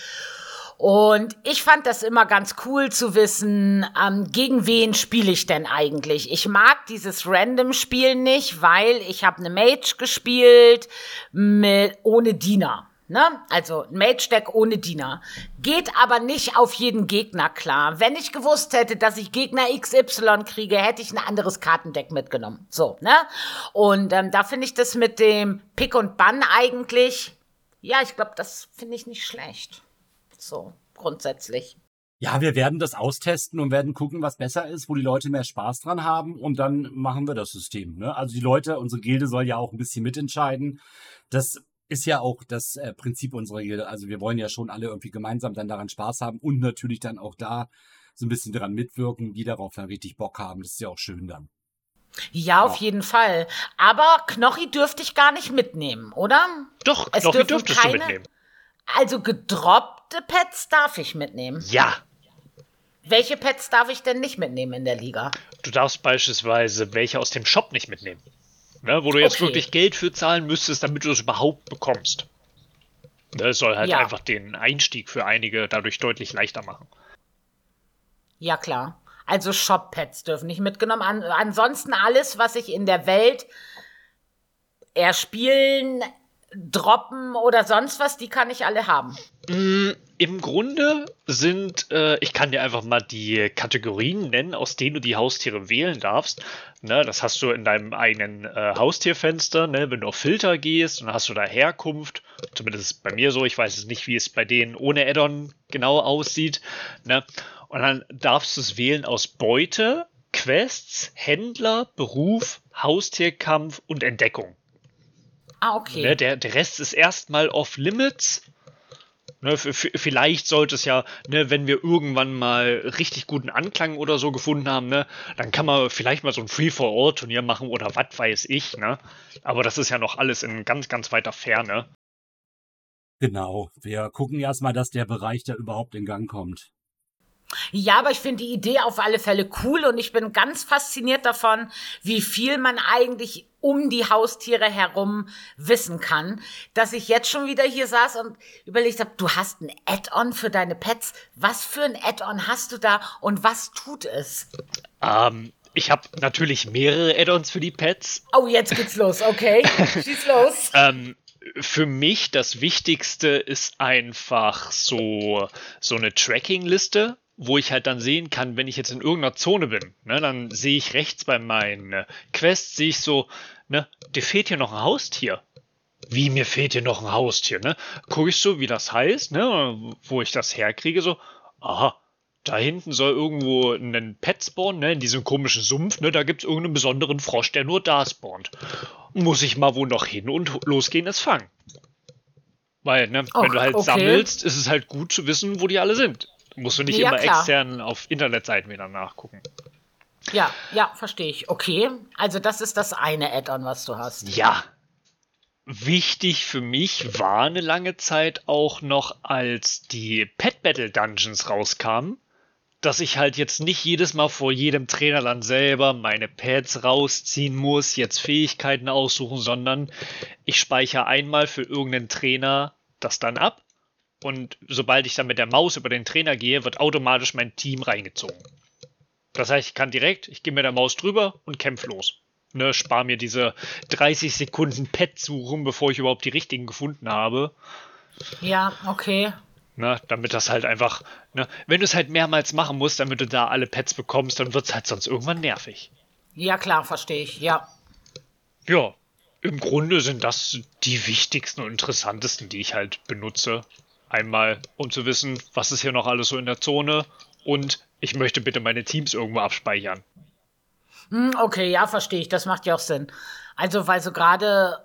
Und ich fand das immer ganz cool zu wissen, ähm, gegen wen spiele ich denn eigentlich. Ich mag dieses Random-Spiel nicht, weil ich habe eine Mage gespielt mit ohne Diener. Ne? Also Mage-Deck ohne Diener. Geht aber nicht auf jeden Gegner klar. Wenn ich gewusst hätte, dass ich Gegner XY kriege, hätte ich ein anderes Kartendeck mitgenommen. So, ne? Und ähm, da finde ich das mit dem Pick und Bann eigentlich, ja, ich glaube, das finde ich nicht schlecht. So, grundsätzlich. Ja, wir werden das austesten und werden gucken, was besser ist, wo die Leute mehr Spaß dran haben und dann machen wir das System. Ne? Also die Leute, unsere Gilde soll ja auch ein bisschen mitentscheiden. Das ist ja auch das äh, Prinzip unserer Gilde. Also wir wollen ja schon alle irgendwie gemeinsam dann daran Spaß haben und natürlich dann auch da so ein bisschen daran mitwirken, die darauf dann richtig Bock haben. Das ist ja auch schön dann. Ja, auf ja. jeden Fall. Aber Knochi dürfte ich gar nicht mitnehmen, oder? Doch, es Knochi dürftest keine, du mitnehmen. Also gedroppte Pets darf ich mitnehmen. Ja. Welche Pets darf ich denn nicht mitnehmen in der Liga? Du darfst beispielsweise welche aus dem Shop nicht mitnehmen. Ne, wo du jetzt okay. wirklich Geld für zahlen müsstest, damit du es überhaupt bekommst. Das soll halt ja. einfach den Einstieg für einige dadurch deutlich leichter machen. Ja, klar. Also Shop-Pets dürfen nicht mitgenommen. An ansonsten alles, was ich in der Welt erspielen, droppen oder sonst was, die kann ich alle haben. Mm, Im Grunde sind, äh, ich kann dir einfach mal die Kategorien nennen, aus denen du die Haustiere wählen darfst. Ne, das hast du in deinem eigenen äh, Haustierfenster. Ne? Wenn du auf Filter gehst, dann hast du da Herkunft. Zumindest bei mir so. Ich weiß es nicht, wie es bei denen ohne Addon genau aussieht. Ne? Und dann darfst du es wählen aus Beute, Quests, Händler, Beruf, Haustierkampf und Entdeckung. Ah, okay. Ne, der, der Rest ist erstmal off-limits. Ne, vielleicht sollte es ja, ne, wenn wir irgendwann mal richtig guten Anklang oder so gefunden haben, ne, dann kann man vielleicht mal so ein Free-for-All-Turnier machen oder was weiß ich, ne? Aber das ist ja noch alles in ganz, ganz weiter Ferne. Genau. Wir gucken erstmal, dass der Bereich da überhaupt in Gang kommt. Ja, aber ich finde die Idee auf alle Fälle cool und ich bin ganz fasziniert davon, wie viel man eigentlich um die Haustiere herum wissen kann, dass ich jetzt schon wieder hier saß und überlegt habe, du hast ein Add-on für deine Pets. Was für ein Add-on hast du da und was tut es? Ähm, ich habe natürlich mehrere Add-ons für die Pets. Oh, jetzt geht's los, okay. Schieß los. ähm, für mich das Wichtigste ist einfach so, so eine Tracking-Liste wo ich halt dann sehen kann, wenn ich jetzt in irgendeiner Zone bin, ne, dann sehe ich rechts bei meinen äh, Quests, sehe ich so, ne, dir fehlt hier noch ein Haustier. Wie, mir fehlt hier noch ein Haustier, ne? Gucke ich so, wie das heißt, ne, wo ich das herkriege, so, aha, da hinten soll irgendwo ein Pet spawnen, ne, in diesem komischen Sumpf, ne, da gibt's irgendeinen besonderen Frosch, der nur da spawnt. Muss ich mal wo noch hin und losgehen, es fangen. Weil, ne, Och, wenn du halt okay. sammelst, ist es halt gut zu wissen, wo die alle sind. Musst du nicht ja, immer klar. extern auf Internetseiten wieder nachgucken. Ja, ja, verstehe ich. Okay, also das ist das eine Add-on, was du hast. Ja. Wichtig für mich war eine lange Zeit auch noch, als die Pet Battle Dungeons rauskamen, dass ich halt jetzt nicht jedes Mal vor jedem Trainer dann selber meine Pads rausziehen muss, jetzt Fähigkeiten aussuchen, sondern ich speichere einmal für irgendeinen Trainer das dann ab und sobald ich dann mit der Maus über den Trainer gehe, wird automatisch mein Team reingezogen. Das heißt, ich kann direkt, ich gehe mit der Maus drüber und kämpf los. Ne, spar mir diese 30 Sekunden Pet suchen, bevor ich überhaupt die richtigen gefunden habe. Ja, okay. Ne, damit das halt einfach, ne, wenn du es halt mehrmals machen musst, damit du da alle Pets bekommst, dann wird es halt sonst irgendwann nervig. Ja, klar, verstehe ich, ja. Ja, im Grunde sind das die wichtigsten und interessantesten, die ich halt benutze. Einmal, um zu wissen, was ist hier noch alles so in der Zone und ich möchte bitte meine Teams irgendwo abspeichern. Hm, okay, ja, verstehe ich. Das macht ja auch Sinn. Also, weil so gerade,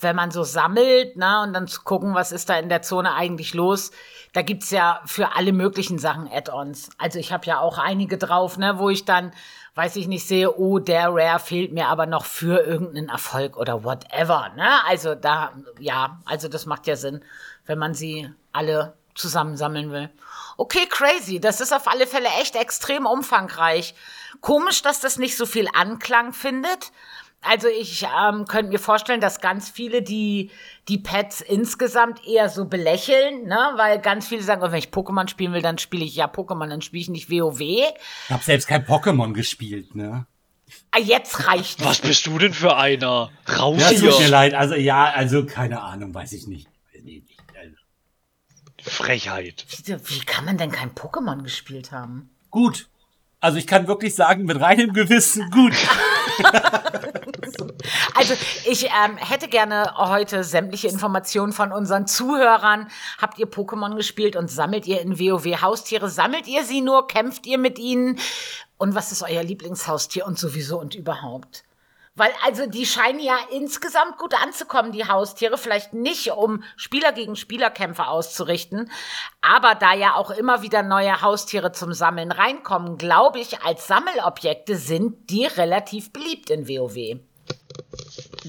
wenn man so sammelt, ne, und dann zu gucken, was ist da in der Zone eigentlich los, da gibt's ja für alle möglichen Sachen Add-ons. Also ich habe ja auch einige drauf, ne, wo ich dann, weiß ich nicht, sehe, oh, der Rare fehlt mir aber noch für irgendeinen Erfolg oder whatever, ne? Also da, ja, also das macht ja Sinn, wenn man sie alle zusammensammeln will. Okay, crazy. Das ist auf alle Fälle echt extrem umfangreich. Komisch, dass das nicht so viel Anklang findet. Also ich ähm, könnte mir vorstellen, dass ganz viele die die Pets insgesamt eher so belächeln, ne? Weil ganz viele sagen, oh, wenn ich Pokémon spielen will, dann spiele ich ja Pokémon, dann spiele ich nicht WoW. Ich habe selbst kein Pokémon gespielt, ne? Ah, jetzt reicht. Was bist du denn für einer? Raus Ja, hier. tut mir leid. Also ja, also keine Ahnung, weiß ich nicht. Nee, nicht. Also, Frechheit. Wie, wie kann man denn kein Pokémon gespielt haben? Gut. Also ich kann wirklich sagen, mit reinem Gewissen gut. Also ich ähm, hätte gerne heute sämtliche Informationen von unseren Zuhörern. Habt ihr Pokémon gespielt und sammelt ihr in WoW Haustiere? Sammelt ihr sie nur? Kämpft ihr mit ihnen? Und was ist euer Lieblingshaustier und sowieso und überhaupt? Weil also die scheinen ja insgesamt gut anzukommen, die Haustiere. Vielleicht nicht, um Spieler gegen Spielerkämpfe auszurichten. Aber da ja auch immer wieder neue Haustiere zum Sammeln reinkommen, glaube ich, als Sammelobjekte sind die relativ beliebt in WoW.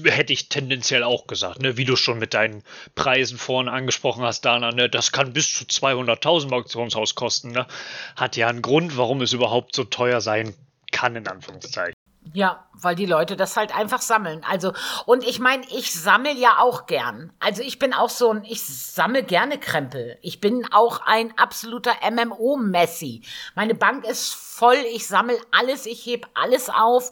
Hätte ich tendenziell auch gesagt, ne? wie du schon mit deinen Preisen vorhin angesprochen hast, Dana, ne? das kann bis zu 200.000 im Auktionshaus kosten. Ne? Hat ja einen Grund, warum es überhaupt so teuer sein kann, in Anführungszeichen. Ja, weil die Leute das halt einfach sammeln. Also, und ich meine, ich sammel ja auch gern. Also ich bin auch so ein, ich sammel gerne Krempel. Ich bin auch ein absoluter MMO-Messi. Meine Bank ist voll, ich sammel alles, ich heb alles auf.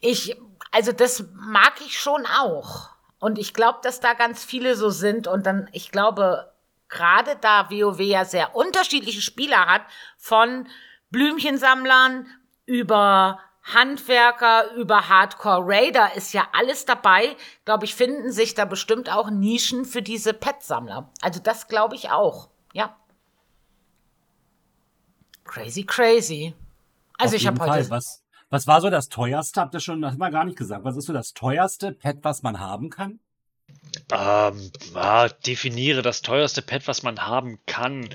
Ich, also das mag ich schon auch. Und ich glaube, dass da ganz viele so sind. Und dann, ich glaube, gerade da WoW ja sehr unterschiedliche Spieler hat, von Blümchensammlern über Handwerker über Hardcore Raider ist ja alles dabei. Glaube ich, finden sich da bestimmt auch Nischen für diese Pet-Sammler. Also das glaube ich auch. Ja. Crazy, crazy. Also Auf ich habe heute. Was, was war so das teuerste? Habt ihr schon, das haben wir gar nicht gesagt. Was ist so das teuerste Pet, was man haben kann? Ähm, ja, definiere das teuerste Pet, was man haben kann.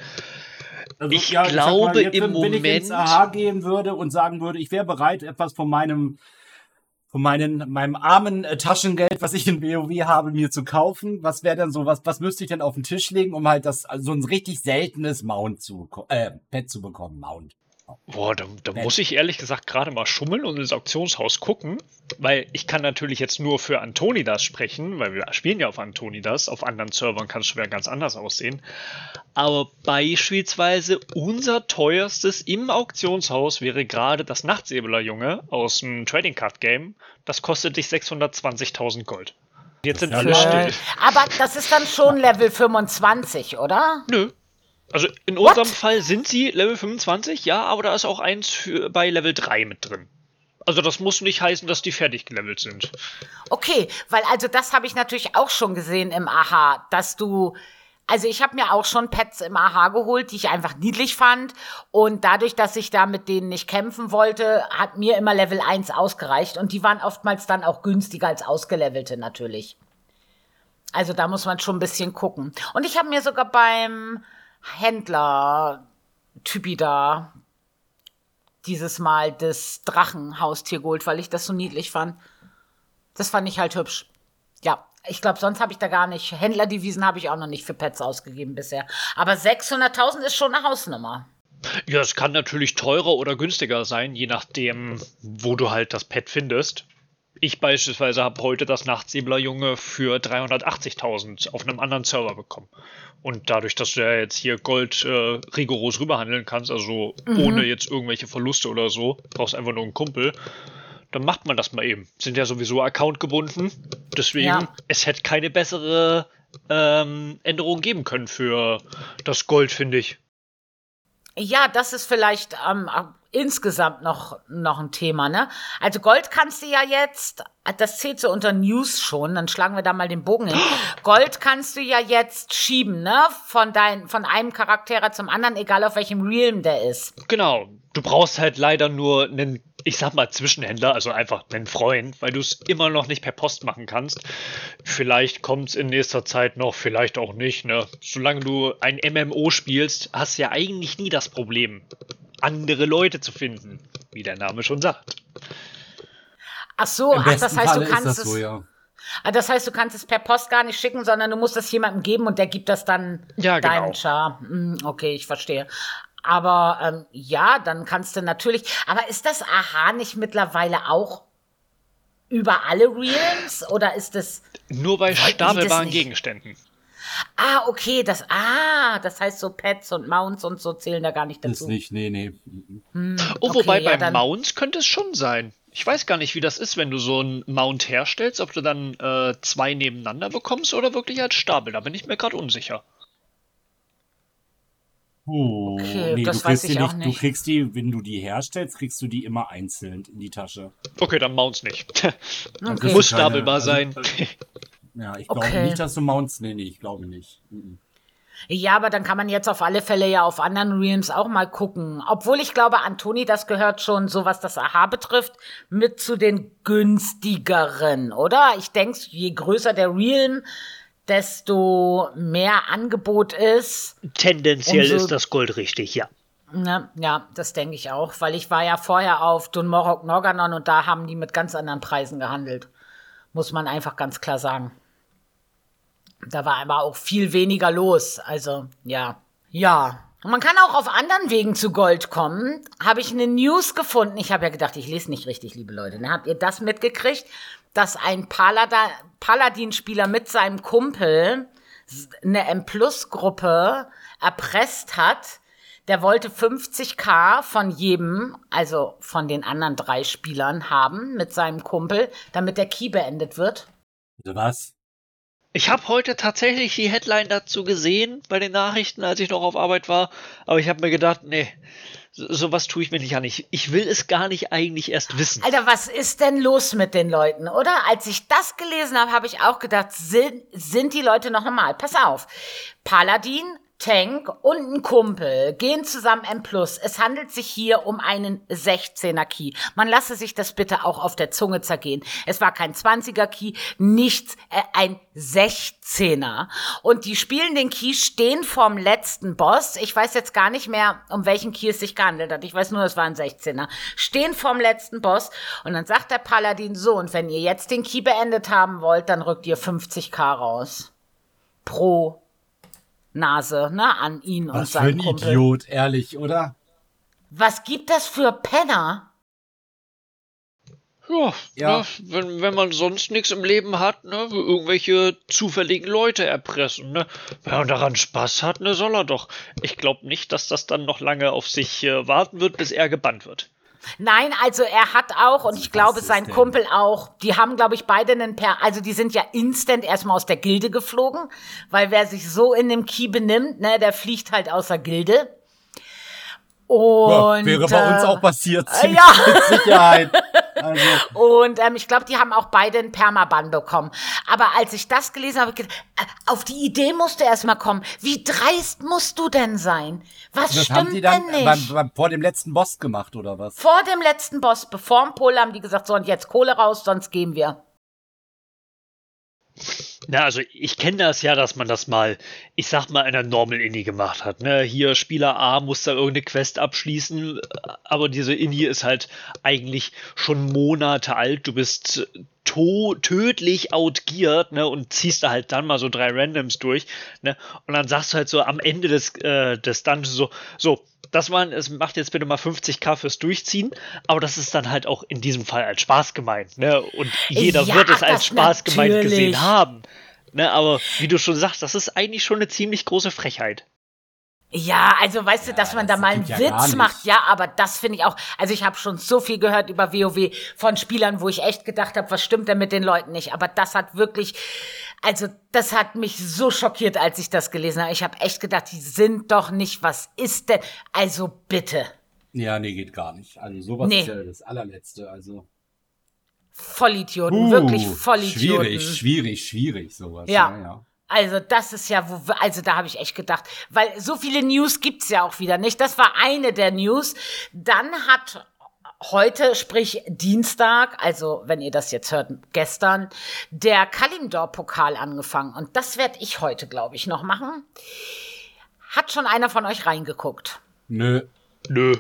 Also, Ich sag glaube, jetzt, im wenn ich ins Moment- AHA gehen würde und sagen würde, ich wäre bereit, etwas von meinem von meinen, meinem armen äh, Taschengeld, was ich in WoW habe, mir zu kaufen. Was wäre denn so, was, was müsste ich denn auf den Tisch legen, um halt das, also so ein richtig seltenes Mount zu, äh, Pet zu bekommen, Mount. Boah, da, da muss ich ehrlich gesagt gerade mal schummeln und ins Auktionshaus gucken, weil ich kann natürlich jetzt nur für Antonidas sprechen, weil wir spielen ja auf Antonidas, auf anderen Servern kann es schwer ganz anders aussehen. Aber beispielsweise unser teuerstes im Auktionshaus wäre gerade das Nachtsäbeler-Junge aus dem Trading Card Game. Das kostet dich 620.000 Gold. Jetzt sind alle still. Aber das ist dann schon Level 25, oder? Nö. Also in What? unserem Fall sind sie Level 25, ja, aber da ist auch eins für, bei Level 3 mit drin. Also das muss nicht heißen, dass die fertig gelevelt sind. Okay, weil also das habe ich natürlich auch schon gesehen im Aha, dass du also ich habe mir auch schon Pets im Aha geholt, die ich einfach niedlich fand und dadurch, dass ich da mit denen nicht kämpfen wollte, hat mir immer Level 1 ausgereicht und die waren oftmals dann auch günstiger als ausgelevelte natürlich. Also da muss man schon ein bisschen gucken. Und ich habe mir sogar beim Händler Typi da dieses Mal das Drachenhaustier geholt, weil ich das so niedlich fand. Das fand ich halt hübsch. Ja, ich glaube, sonst habe ich da gar nicht. Händlerdevisen habe ich auch noch nicht für Pets ausgegeben bisher. Aber 600.000 ist schon eine Hausnummer. Ja, es kann natürlich teurer oder günstiger sein, je nachdem, wo du halt das Pet findest. Ich beispielsweise habe heute das Nachtsäblerjunge für 380.000 auf einem anderen Server bekommen. Und dadurch, dass du ja jetzt hier Gold äh, rigoros rüberhandeln kannst, also mhm. ohne jetzt irgendwelche Verluste oder so, brauchst einfach nur einen Kumpel, dann macht man das mal eben. Sind ja sowieso Account gebunden. Deswegen, ja. es hätte keine bessere ähm, Änderung geben können für das Gold, finde ich. Ja, das ist vielleicht ähm, insgesamt noch, noch ein Thema, ne? Also Gold kannst du ja jetzt, das zählt so unter News schon, dann schlagen wir da mal den Bogen hin. Gold kannst du ja jetzt schieben, ne? Von dein, von einem Charakter zum anderen, egal auf welchem Realm der ist. Genau. Du brauchst halt leider nur einen ich sag mal, Zwischenhändler, also einfach einen Freund, weil du es immer noch nicht per Post machen kannst. Vielleicht kommt es in nächster Zeit noch, vielleicht auch nicht. Ne? Solange du ein MMO spielst, hast du ja eigentlich nie das Problem, andere Leute zu finden, wie der Name schon sagt. Ach so, ach, das heißt, Falle du kannst das es. So, ja. Ah, das heißt, du kannst es per Post gar nicht schicken, sondern du musst es jemandem geben und der gibt das dann ja, genau. deinem Char. Hm, okay, ich verstehe. Aber ähm, ja, dann kannst du natürlich. Aber ist das Aha nicht mittlerweile auch über alle Realms oder ist es nur bei stapelbaren Gegenständen? Ah, okay, das ah, das heißt so Pets und Mounts und so zählen da gar nicht dazu. Ist nicht, nee, nee. Hm, oh, okay, wobei ja, bei Mounts könnte es schon sein. Ich weiß gar nicht, wie das ist, wenn du so einen Mount herstellst, ob du dann äh, zwei nebeneinander bekommst oder wirklich als Stapel. Da bin ich mir gerade unsicher. Oh, okay, nee, das weiß ich nicht, auch nicht. Du kriegst die, wenn du die herstellst, kriegst du die immer einzeln in die Tasche. Okay, dann Mounts nicht. okay. Muss stapelbar also, sein. ja, ich glaube okay. nicht, dass du Mounts, nee, nee, ich glaube nicht. Mhm. Ja, aber dann kann man jetzt auf alle Fälle ja auf anderen Realms auch mal gucken. Obwohl ich glaube, Antoni, das gehört schon, so was das Aha betrifft, mit zu den günstigeren, oder? Ich denke, je größer der Realm, desto mehr Angebot ist. Tendenziell so, ist das Gold richtig, ja. Ne, ja, das denke ich auch, weil ich war ja vorher auf Dunmorok Norganon und da haben die mit ganz anderen Preisen gehandelt. Muss man einfach ganz klar sagen. Da war aber auch viel weniger los. Also, ja. Ja. Man kann auch auf anderen Wegen zu Gold kommen. Habe ich eine News gefunden. Ich habe ja gedacht, ich lese nicht richtig, liebe Leute. Ne? Habt ihr das mitgekriegt? dass ein Paladin-Spieler mit seinem Kumpel eine M-Plus-Gruppe erpresst hat. Der wollte 50k von jedem, also von den anderen drei Spielern haben mit seinem Kumpel, damit der Key beendet wird. Also was? Ich habe heute tatsächlich die Headline dazu gesehen bei den Nachrichten, als ich noch auf Arbeit war, aber ich habe mir gedacht, nee, sowas tue ich mir nicht an. Ich, ich will es gar nicht eigentlich erst wissen. Alter, was ist denn los mit den Leuten, oder? Als ich das gelesen habe, habe ich auch gedacht, sind, sind die Leute noch normal? Pass auf. Paladin Tank und ein Kumpel gehen zusammen M+. Es handelt sich hier um einen 16er Key. Man lasse sich das bitte auch auf der Zunge zergehen. Es war kein 20er Key, nichts, äh, ein 16er. Und die spielen den Key, stehen vorm letzten Boss. Ich weiß jetzt gar nicht mehr, um welchen Key es sich gehandelt hat. Ich weiß nur, es war ein 16er. Stehen vorm letzten Boss und dann sagt der Paladin so, und wenn ihr jetzt den Key beendet haben wollt, dann rückt ihr 50k raus. Pro Nase, ne, an ihn und seinen Was für ein Kumpel. Idiot, ehrlich, oder? Was gibt das für Penner? Ja, ja. Ne, wenn, wenn man sonst nichts im Leben hat, ne, irgendwelche zufälligen Leute erpressen, ne. Wenn man daran Spaß hat, ne, soll er doch. Ich glaube nicht, dass das dann noch lange auf sich äh, warten wird, bis er gebannt wird. Nein, also er hat auch, und ich glaube sein denn? Kumpel auch, die haben, glaube ich, beide einen Per, also die sind ja instant erstmal aus der Gilde geflogen, weil wer sich so in dem Key benimmt, ne, der fliegt halt außer Gilde. Und, ja, wäre bei uns äh, auch passiert, äh, ja. mit Sicherheit. Also. Und ähm, ich glaube, die haben auch beide einen Permaban bekommen. Aber als ich das gelesen habe, gedacht, äh, auf die Idee musst du erstmal kommen. Wie dreist musst du denn sein? Was das stimmt haben die dann denn nicht? Beim, beim, vor dem letzten Boss gemacht, oder was? Vor dem letzten Boss, bevor dem Pol haben die gesagt, so und jetzt Kohle raus, sonst gehen wir. Na, also ich kenne das ja, dass man das mal, ich sag mal, in einer Normal Indie gemacht hat. Ne? Hier Spieler A muss da irgendeine Quest abschließen, aber diese Indie ist halt eigentlich schon Monate alt. Du bist tödlich outgeared, ne, und ziehst da halt dann mal so drei Randoms durch, ne, und dann sagst du halt so am Ende des, äh, des Dungeons so, so, das waren, es macht jetzt bitte mal 50k fürs Durchziehen, aber das ist dann halt auch in diesem Fall als Spaß gemeint, ne? Und jeder Ja, wird es als Spaß gemeint natürlich. gesehen haben. Ne, aber wie du schon sagst, das ist eigentlich schon eine ziemlich große Frechheit. Ja, also weißt du, dass man da das mal einen ja Witz macht, ja, aber das finde ich auch. Also ich habe schon so viel gehört über WoW von Spielern, wo ich echt gedacht habe, was stimmt denn mit den Leuten nicht? Aber das hat wirklich, also das hat mich so schockiert, als ich das gelesen habe. Ich habe echt gedacht, die sind doch nicht, was ist denn? Also bitte, Ja, nee, geht gar nicht. Also sowas Nee. ist ja das allerletzte. Also Vollidioten, Uh, wirklich Vollidioten. Schwierig, schwierig, schwierig sowas. Ja. ja. ja. Also das ist ja, wo, also da habe ich echt gedacht, weil so viele News gibt's ja auch wieder nicht. Das war eine der News. Dann hat heute, sprich Dienstag, also wenn ihr das jetzt hört, gestern, der Kalimdor-Pokal angefangen. Und das werde ich heute, glaube ich, noch machen. Hat schon einer von euch reingeguckt? Nö. Nö.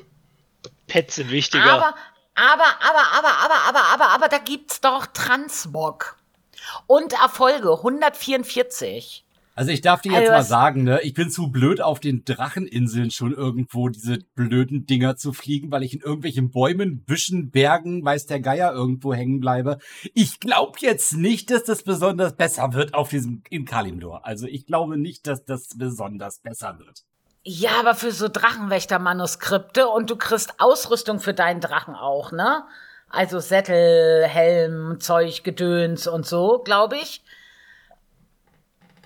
Pets sind wichtiger. Aber, aber, aber, aber, aber, aber, aber, aber, da gibt's doch Transmog. Und Erfolge, 144. Also ich darf dir jetzt Also mal sagen, ne, ich bin zu blöd auf den Dracheninseln schon irgendwo diese blöden Dinger zu fliegen, weil ich in irgendwelchen Bäumen, Büschen, Bergen, weiß der Geier irgendwo hängen bleibe. Ich glaube jetzt nicht, dass das besonders besser wird auf diesem in Kalimdor. Also ich glaube nicht, dass das besonders besser wird. Ja, aber für so Drachenwächter-Manuskripte und du kriegst Ausrüstung für deinen Drachen auch, ne? Also Sättel, Helm, Zeug, Gedöns und so, glaube ich.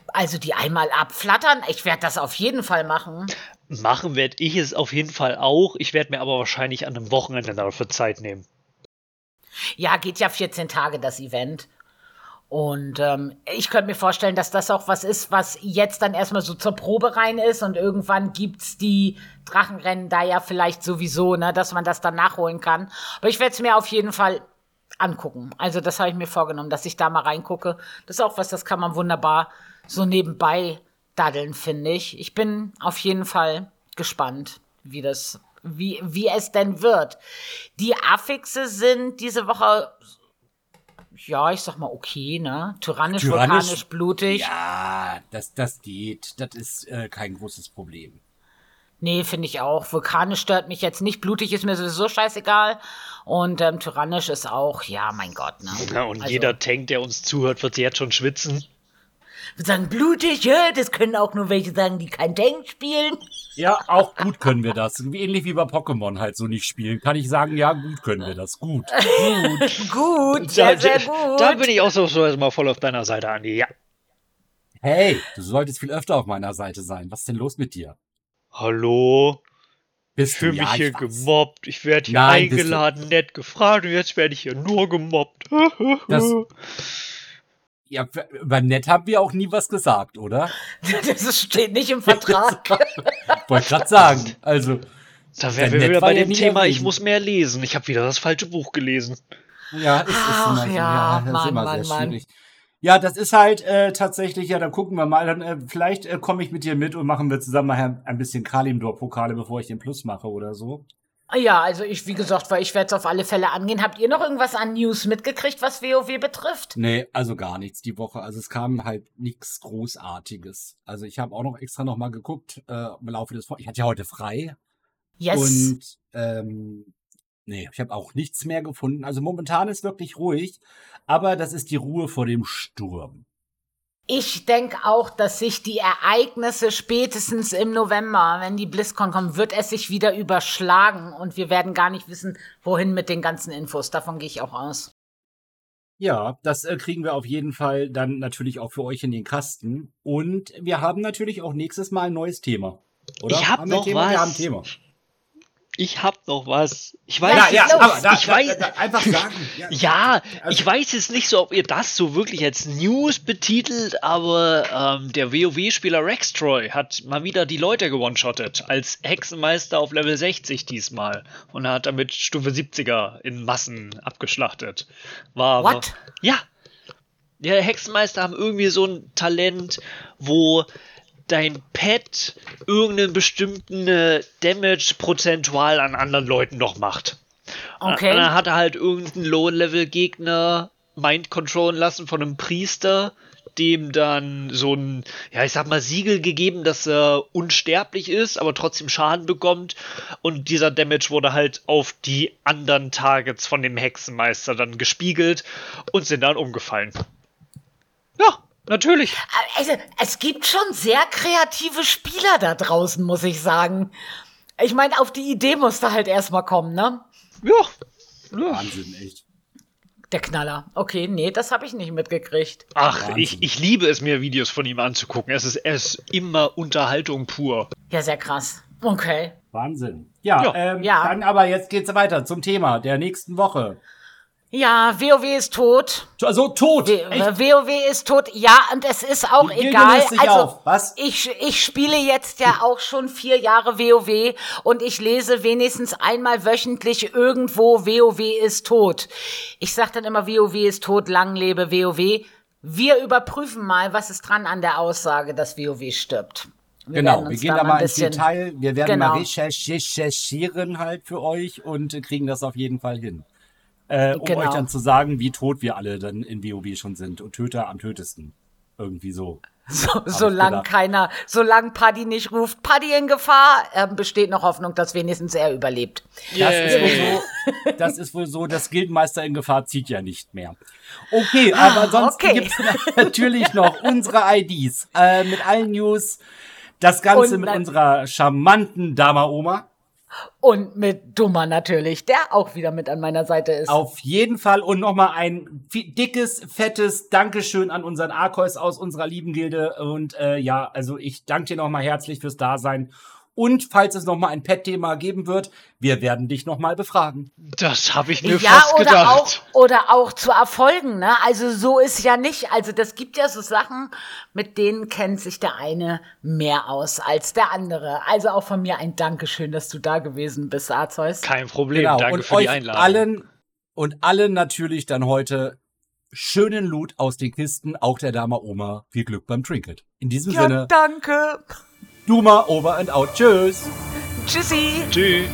Also die einmal abflattern, ich werde das auf jeden Fall machen. Machen werde ich es auf jeden Fall auch. Ich werde mir aber wahrscheinlich an einem Wochenende dafür Zeit nehmen. Ja, geht ja 14 Tage das Event. Und ähm, ich könnte mir vorstellen, dass das auch was ist, was jetzt dann erstmal so zur Probe rein ist und irgendwann gibt's die Drachenrennen da ja vielleicht sowieso, ne, dass man das dann nachholen kann. Aber ich werde es mir auf jeden Fall angucken. Also das habe ich mir vorgenommen, dass ich da mal reingucke. Das ist auch was, das kann man wunderbar so nebenbei daddeln, finde ich. Ich bin auf jeden Fall gespannt, wie das, wie, wie es denn wird. Die Affixe sind diese Woche, ja, ich sag mal okay, ne? Tyrannisch, Tyrannisch? vulkanisch, blutig. Ja, das, das geht. Das ist äh, kein großes Problem. Nee, finde ich auch. Vulkanisch stört mich jetzt nicht. Blutig ist mir sowieso scheißegal. Und ähm, tyrannisch ist auch, ja, mein Gott, ne? Ja, und Also- jeder Tank, der uns zuhört, wird jetzt schon schwitzen. Wir sagen blutig, ja, das können auch nur welche sagen, die kein Tank spielen. Ja, auch gut können wir das. Ähnlich wie bei Pokémon halt so nicht spielen. Kann ich sagen, ja, gut können wir das. Gut. Gut, sehr, da, sehr da- gut. Da bin ich auch so, so mal voll auf deiner Seite, Andi. Ja. Hey, du solltest viel öfter auf meiner Seite sein. Was ist denn los mit dir? Hallo? Ich Bist fühle du? mich Ja, hier ich gemobbt. Ich werde hier Nein, eingeladen, nett gefragt und jetzt werde ich hier nur gemobbt. Das- Ja, über nett haben wir auch nie was gesagt, oder? Das steht nicht im Vertrag. Wollte gerade sagen. Also, da wären wir wieder bei dem Thema, ich muss mehr lesen. Ich habe wieder das falsche Buch gelesen. ja, ist Ach, immer so. ja, Ja, das ist Mann, immer Mann, sehr Mann. schwierig. Ja, das ist halt äh, tatsächlich, ja, dann gucken wir mal. Dann äh, vielleicht äh, komme ich mit dir mit und machen wir zusammen mal ein bisschen Kalimdor-Pokale, bevor ich den Plus mache oder so. Ja, also ich, wie gesagt, weil ich werde es auf alle Fälle angehen. Habt ihr noch irgendwas an News mitgekriegt, was WoW betrifft? Nee, also gar nichts die Woche. Also es kam halt nichts Großartiges. Also ich habe auch noch extra noch mal geguckt äh, im Laufe des... Wo- Ich hatte ja heute frei. Yes. Und ähm, nee, ich habe auch nichts mehr gefunden. Also momentan ist wirklich ruhig, aber das ist die Ruhe vor dem Sturm. Ich denke auch, dass sich die Ereignisse spätestens im November, wenn die BlizzCon kommt, wird es sich wieder überschlagen und wir werden gar nicht wissen, wohin mit den ganzen Infos. Davon gehe ich auch aus. Ja, das äh, kriegen wir auf jeden Fall dann natürlich auch für euch in den Kasten. Und wir haben natürlich auch nächstes Mal ein neues Thema. Oder? Ich hab Haben noch Thema? was. Wir haben ein Thema. Ich hab noch was. Ich weiß Ja, es ja, nicht. aber da, ich da, weiß, da, einfach sagen. Ja, Ja, Also- ich weiß jetzt nicht so, ob ihr das so wirklich als News betitelt, aber ähm, der WoW-Spieler Rextroy hat mal wieder die Leute gewone-shottet, als Hexenmeister auf Level 60 diesmal und hat damit Stufe 70er in Massen abgeschlachtet. War, What? War, ja. Ja, Hexenmeister haben irgendwie so ein Talent, wo dein Pet irgendeinen bestimmten äh, Damage prozentual an anderen Leuten noch macht. Okay. Und dann hat er halt irgendeinen Low-Level-Gegner mind controllen lassen von einem Priester, dem dann so ein, ja, ich sag mal, Siegel gegeben, dass er unsterblich ist, aber trotzdem Schaden bekommt. Und dieser Damage wurde halt auf die anderen Targets von dem Hexenmeister dann gespiegelt und sind dann umgefallen. Ja, natürlich. Also, es gibt schon sehr kreative Spieler da draußen, muss ich sagen. Ich meine, auf die Idee musste halt erstmal kommen, ne? Ja. ja. Wahnsinn, echt. Der Knaller. Okay, nee, das habe ich nicht mitgekriegt. Ach, Wahnsinn. ich, ich liebe es mir, Videos von ihm anzugucken. Es ist, es ist immer Unterhaltung pur. Ja, sehr krass. Okay. Wahnsinn. Ja, Ja. Ähm, Ja. dann aber jetzt geht's weiter zum Thema der nächsten Woche. Ja, WoW ist tot. Also tot. W Echt? WoW ist tot. Ja, und es ist auch Die egal. Also, auf. Was? ich, ich spiele jetzt ja auch schon vier Jahre WoW und ich lese wenigstens einmal wöchentlich irgendwo WoW ist tot. Ich sag dann immer, WoW ist tot, lang lebe WoW. Wir überprüfen mal, was ist dran an der Aussage, dass WoW stirbt. Wir Genau, wir gehen da mal ins Detail. Wir werden Genau. mal recherchi- recherchieren halt für euch und kriegen das auf jeden Fall hin. Äh, um Genau. euch dann zu sagen, wie tot wir alle dann in WoW schon sind. Und Töter am tötesten. Irgendwie so. So, solange keiner, solange Paddy nicht ruft, Paddy in Gefahr, äh, besteht noch Hoffnung, dass wenigstens er überlebt. Das ist, wohl so, das ist wohl so, das Gildenmeister in Gefahr zieht ja nicht mehr. Okay, aber sonst okay. gibt's natürlich noch unsere IDs äh, mit allen News. Das Ganze Und mit unserer charmanten Dama-Oma. Und mit Dummer natürlich, der auch wieder mit an meiner Seite ist. Auf jeden Fall und nochmal ein dickes, fettes Dankeschön an unseren Arkois aus unserer lieben Gilde. Und äh, ja, also ich danke dir nochmal herzlich fürs Dasein. Und falls es nochmal ein Pet-Thema geben wird, wir werden dich nochmal befragen. Das habe ich mir ja, fast oder gedacht. auch, oder auch zu Erfolgen, ne? Also so ist ja nicht. Also das gibt ja so Sachen, mit denen kennt sich der eine mehr aus als der andere. Also auch von mir ein Dankeschön, dass du da gewesen bist, Arzeus. Kein Problem. Genau. Danke und für euch die Einladung. allen und allen natürlich dann heute schönen Loot aus den Kisten, auch der Dame Oma. Viel Glück beim Trinket. In diesem Ja, Sinne, danke. Duma over and out. Tschüss. Tschüssi. Tschüss.